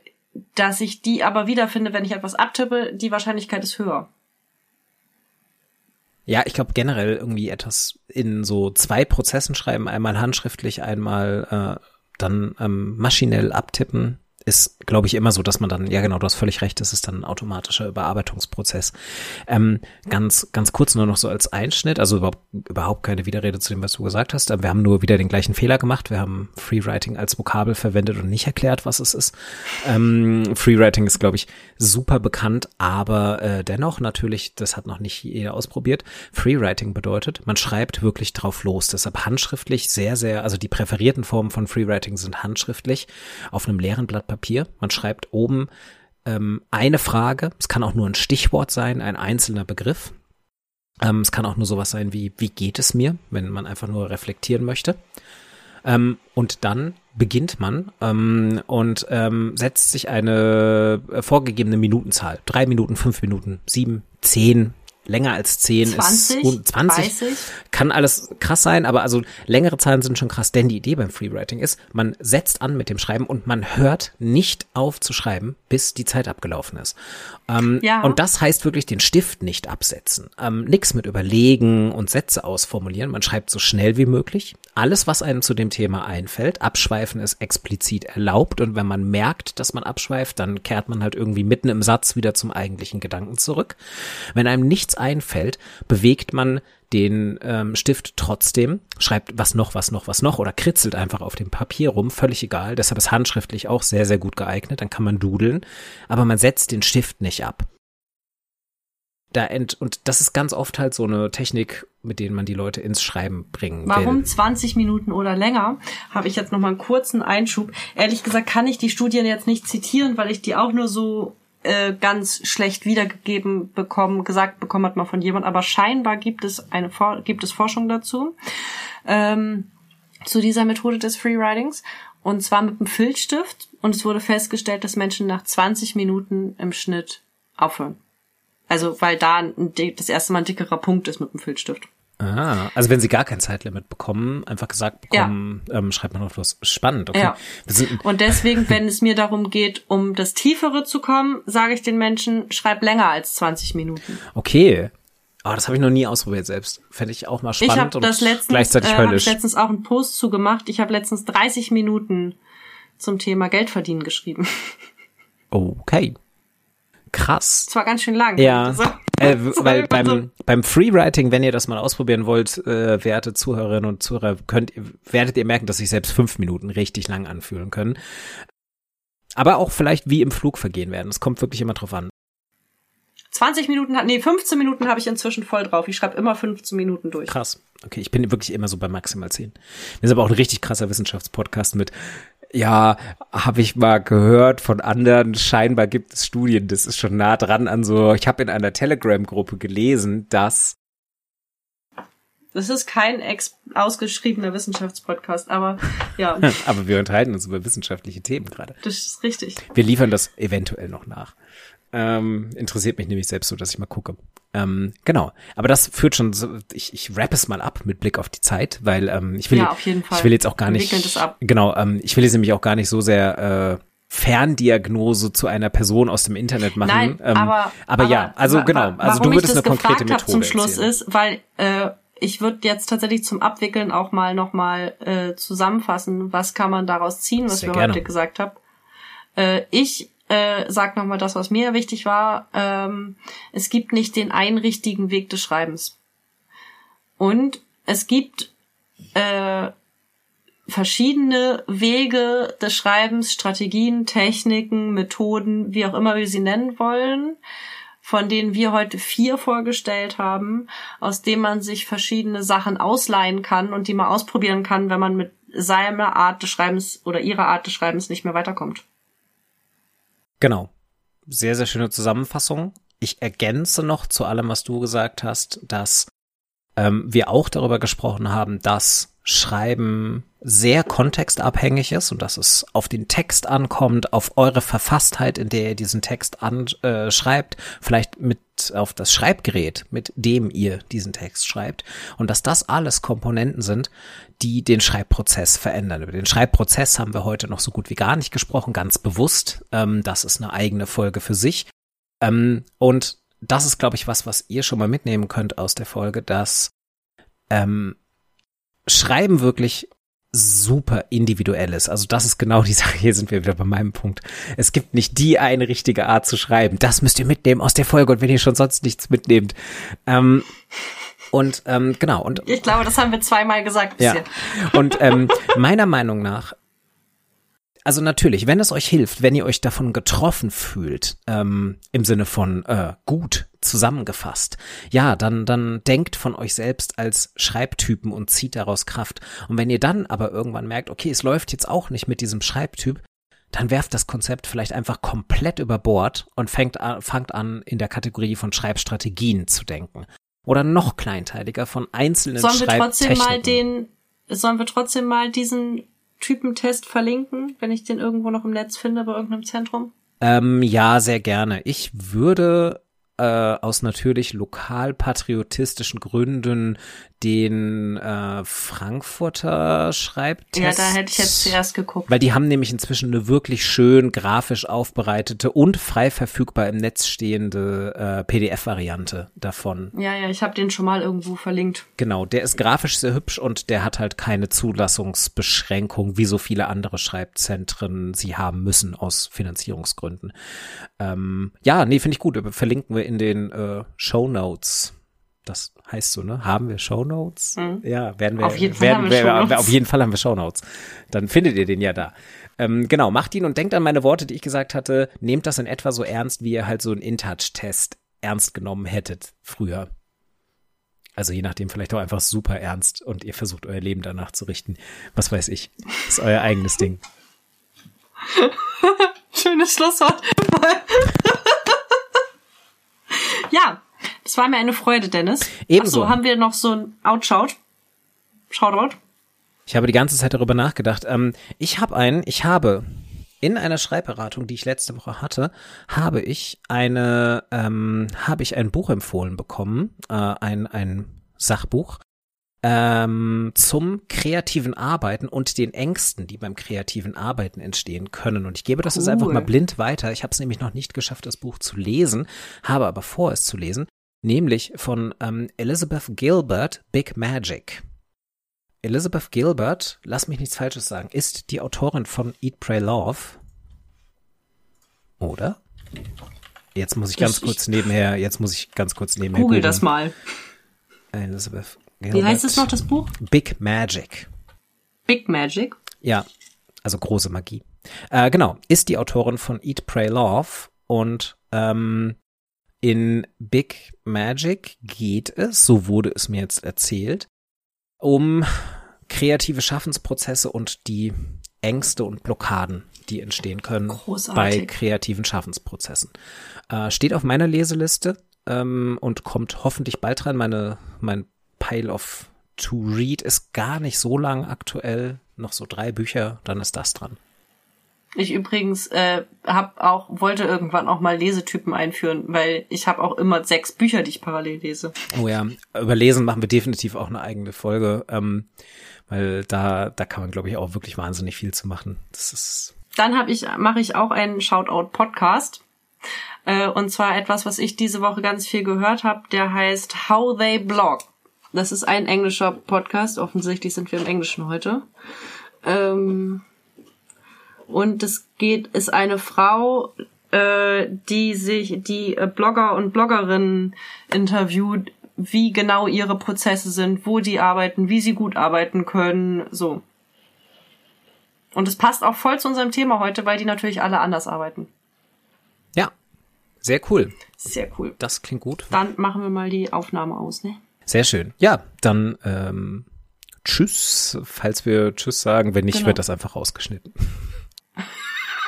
dass ich die aber wiederfinde, wenn ich etwas abtippe, die Wahrscheinlichkeit ist höher. Ja, ich glaube generell irgendwie etwas in so zwei Prozessen schreiben, einmal handschriftlich, einmal äh, dann ähm, maschinell abtippen ist, glaube ich, immer so, dass man dann, ja genau, du hast völlig recht, das ist dann ein automatischer Überarbeitungsprozess. Ähm, ganz, ganz kurz nur noch so als Einschnitt, also überhaupt, überhaupt keine Widerrede zu dem, was du gesagt hast. Wir haben nur wieder den gleichen Fehler gemacht. Wir haben Freewriting als Vokabel verwendet und nicht erklärt, was es ist. Ähm, Freewriting ist, glaube ich, super bekannt, aber äh, dennoch natürlich, das hat noch nicht jeder ausprobiert. Freewriting bedeutet, man schreibt wirklich drauf los. Deshalb handschriftlich sehr, sehr, also die präferierten Formen von Freewriting sind handschriftlich auf einem leeren Blatt Papier. Man schreibt oben ähm, eine Frage. Es kann auch nur ein Stichwort sein, ein einzelner Begriff. Ähm, es kann auch nur sowas sein wie, wie geht es mir, wenn man einfach nur reflektieren möchte. Ähm, und dann beginnt man ähm, und ähm, setzt sich eine äh, vorgegebene Minutenzahl. Drei Minuten, fünf Minuten, sieben, zehn, länger als 10 20, ist 20 30. kann alles krass sein, aber also längere Zahlen sind schon krass, denn die Idee beim Freewriting ist, man setzt an mit dem Schreiben und man hört nicht auf zu schreiben, bis die Zeit abgelaufen ist. Ähm, Ja. Und das heißt wirklich den Stift nicht absetzen. Ähm, nix mit überlegen und Sätze ausformulieren. Man schreibt so schnell wie möglich. Alles, was einem zu dem Thema einfällt. Abschweifen ist explizit erlaubt und wenn man merkt, dass man abschweift, dann kehrt man halt irgendwie mitten im Satz wieder zum eigentlichen Gedanken zurück. Wenn einem nichts einfällt, bewegt man den ähm, Stift trotzdem, schreibt was noch, was noch, was noch oder kritzelt einfach auf dem Papier rum, völlig egal. Deshalb ist handschriftlich auch sehr, sehr gut geeignet. Dann kann man dudeln, aber man setzt den Stift nicht ab. Da ent und das ist ganz oft halt so eine Technik, mit denen man die Leute ins Schreiben bringen Warum will. 20 Minuten oder länger? Habe ich jetzt noch mal einen kurzen Einschub. Ehrlich gesagt kann ich die Studien jetzt nicht zitieren, weil ich die auch nur so äh, ganz schlecht wiedergegeben bekommen, gesagt bekommen hat mal von jemand. Aber scheinbar gibt es eine gibt es Forschung dazu ähm, zu dieser Methode des Freeridings und zwar mit einem Filzstift. Und es wurde festgestellt, dass Menschen nach 20 Minuten im Schnitt aufhören. Also weil da das erste Mal ein dickerer Punkt ist mit dem Filzstift. Ah, also wenn sie gar kein Zeitlimit bekommen, einfach gesagt bekommen, ähm, schreibt man noch was. Spannend, okay. Ja. Und deswegen, wenn es mir darum geht, um das Tiefere zu kommen, sage ich den Menschen, schreib länger als 20 Minuten. okay. Oh, das habe ich noch nie ausprobiert selbst. Fände ich auch mal Ich spannend habe und das letztens, gleichzeitig äh, hab ich höllisch. letztens auch einen Post zugemacht. Ich habe letztens 30 Minuten zum Thema Geld verdienen geschrieben. Okay. Krass. Das war ganz schön lang. Ja, Also, äh, weil beim, beim Freewriting, wenn ihr das mal ausprobieren wollt, äh, werte Zuhörerinnen und Zuhörer, könnt, ihr- werdet ihr merken, dass sich selbst fünf Minuten richtig lang anfühlen können. Aber auch vielleicht wie im Flug vergehen werden. Es kommt wirklich immer drauf an. 20 Minuten, hat- nee, 15 Minuten habe ich inzwischen voll drauf. Ich schreibe immer 15 Minuten durch. Krass. Okay, ich bin wirklich immer so bei maximal zehn. Wir sind aber auch ein richtig krasser Wissenschaftspodcast mit, ja, habe ich mal gehört von anderen, scheinbar gibt es Studien, das ist schon nah dran an so, ich habe in einer Telegram-Gruppe gelesen, dass Das ist kein ex ausgeschriebener Wissenschaftspodcast, aber ja, Aber wir unterhalten uns über wissenschaftliche Themen gerade. das ist richtig. Wir liefern das eventuell noch nach. Ähm, interessiert mich nämlich selbst so, dass ich mal gucke. Ähm, genau. Aber das führt schon so, ich, ich rappe es mal ab mit Blick auf die Zeit, weil ähm, ich will, Ja, ich will jetzt auch gar nicht, genau, ähm, ich will jetzt nämlich auch gar nicht so sehr äh, Ferndiagnose zu einer Person aus dem Internet machen. Nein, ähm, aber, aber ja, also genau, also du würdest eine konkrete Methode zum Schluss erzählen. ist, weil äh, ich würde jetzt tatsächlich zum Abwickeln auch mal nochmal äh, zusammenfassen, was kann man daraus ziehen, was Sehr wir gerne. heute gesagt haben. Äh, ich äh, sag nochmal das, was mir wichtig war. Ähm, es gibt nicht den einen richtigen Weg des Schreibens. Und es gibt äh, verschiedene Wege des Schreibens, Strategien, Techniken, Methoden, wie auch immer wir sie nennen wollen, von denen wir heute vier vorgestellt haben, aus denen man sich verschiedene Sachen ausleihen kann und die man ausprobieren kann, wenn man mit seiner Art des Schreibens oder ihrer Art des Schreibens nicht mehr weiterkommt. Genau. Sehr, sehr schöne Zusammenfassung. Ich ergänze noch zu allem, was du gesagt hast, dass ähm, wir auch darüber gesprochen haben, dass Schreiben sehr kontextabhängig ist und dass es auf den Text ankommt, auf eure Verfasstheit, in der ihr diesen Text anschreibt, äh, vielleicht mit auf das Schreibgerät, mit dem ihr diesen Text schreibt und dass das alles Komponenten sind, die den Schreibprozess verändern. Über den Schreibprozess haben wir heute noch so gut wie gar nicht gesprochen, ganz bewusst. Ähm, das ist eine eigene Folge für sich. Ähm, und das ist, glaube ich, was, was ihr schon mal mitnehmen könnt aus der Folge, dass ähm, Schreiben wirklich super individuell ist. Also das ist genau die Sache. Hier sind wir wieder bei meinem Punkt. Es gibt nicht die eine richtige Art zu schreiben. Das müsst ihr mitnehmen aus der Folge und wenn ihr schon sonst nichts mitnehmt. Ähm, und ähm, genau. Und ich glaube, das haben wir zweimal gesagt bisher. Ja. Und ähm, meiner Meinung nach also natürlich, wenn es euch hilft, wenn ihr euch davon getroffen fühlt, ähm, im Sinne von äh, gut zusammengefasst, ja, dann, dann denkt von euch selbst als Schreibtypen und zieht daraus Kraft. Und wenn ihr dann aber irgendwann merkt, okay, es läuft jetzt auch nicht mit diesem Schreibtyp, dann werft das Konzept vielleicht einfach komplett über Bord und fängt an, fangt an, in der Kategorie von Schreibstrategien zu denken. Oder noch kleinteiliger von einzelnen Sollen wir trotzdem mal den, sollen wir trotzdem mal diesen Typentest verlinken, wenn ich den irgendwo noch im Netz finde, bei irgendeinem Zentrum? Ähm, ja, sehr gerne. Ich würde äh, aus natürlich lokalpatriotistischen Gründen den äh, Frankfurter Schreibtest. Ja, da hätte ich jetzt zuerst geguckt. Weil die haben nämlich inzwischen eine wirklich schön grafisch aufbereitete und frei verfügbar im Netz stehende äh, PDF-Variante davon. Ja, ja, ich habe den schon mal irgendwo verlinkt. Genau, der ist grafisch sehr hübsch und der hat halt keine Zulassungsbeschränkung, wie so viele andere Schreibzentren sie haben müssen aus Finanzierungsgründen. Ähm, ja, nee, finde ich gut. Verlinken wir in den äh, Show Notes. Das heißt so, ne? Haben wir Shownotes? Mhm. Ja, werden wir. Auf jeden Fall werden, haben wir Shownotes. Auf jeden Fall haben wir Shownotes. Dann findet ihr den ja da. Ähm, genau, macht ihn und denkt an meine Worte, die ich gesagt hatte. Nehmt das in etwa so ernst, wie ihr halt so einen InTouch-Test ernst genommen hättet früher. Also je nachdem vielleicht auch einfach super ernst und ihr versucht euer Leben danach zu richten. Was weiß ich. Das ist euer eigenes Ding. Schönes Schlusswort. ja, es war mir eine Freude, Dennis. Ebenso. Achso, haben wir noch so ein Outshout? Shoutout? Ich habe die ganze Zeit darüber nachgedacht. Ähm, ich habe einen, ich habe in einer Schreibberatung, die ich letzte Woche hatte, habe ich eine, ähm, habe ich ein Buch empfohlen bekommen, äh, ein, ein Sachbuch ähm, zum kreativen Arbeiten und den Ängsten, die beim kreativen Arbeiten entstehen können. Und ich gebe das cool. jetzt einfach mal blind weiter. Ich habe es nämlich noch nicht geschafft, das Buch zu lesen, habe aber vor, es zu lesen nämlich von ähm, Elizabeth Gilbert, Big Magic. Elizabeth Gilbert, lass mich nichts Falsches sagen, ist die Autorin von Eat, Pray, Love. Oder? Jetzt muss ich ganz ich, kurz nebenher, jetzt muss ich ganz kurz nebenher Google das mal. Elizabeth. Wie heißt es noch, das Buch? Big Magic. Big Magic? Ja, also große Magie. Äh, genau, ist die Autorin von Eat, Pray, Love und ähm, in Big Magic geht es, so wurde es mir jetzt erzählt, um kreative Schaffensprozesse und die Ängste und Blockaden, die entstehen können Großartig. bei kreativen Schaffensprozessen. Äh, steht auf meiner Leseliste ähm, und kommt hoffentlich bald rein. Meine, mein Pile of to Read ist gar nicht so lang aktuell. Noch so drei Bücher, dann ist das dran. Ich übrigens äh, hab auch wollte irgendwann auch mal Lesetypen einführen, weil ich habe auch immer sechs Bücher, die ich parallel lese. Oh ja, über Lesen machen wir definitiv auch eine eigene Folge, ähm, weil da da kann man glaube ich auch wirklich wahnsinnig viel zu machen. Das ist Dann habe ich mache ich auch einen Shoutout Podcast. Äh, und zwar etwas, was ich diese Woche ganz viel gehört habe, der heißt How They Blog. Das ist ein englischer Podcast, offensichtlich sind wir im Englischen heute. Ähm, und es geht, ist eine Frau, äh, die sich, die äh, Blogger und Bloggerinnen interviewt, wie genau ihre Prozesse sind, wo die arbeiten, wie sie gut arbeiten können, so. Und es passt auch voll zu unserem Thema heute, weil die natürlich alle anders arbeiten. Ja, sehr cool. Sehr cool. Das klingt gut. Dann machen wir mal die Aufnahme aus, ne? Sehr schön. Ja, dann ähm, Tschüss, falls wir Tschüss sagen. Wenn nicht, Genau. wird das einfach rausgeschnitten.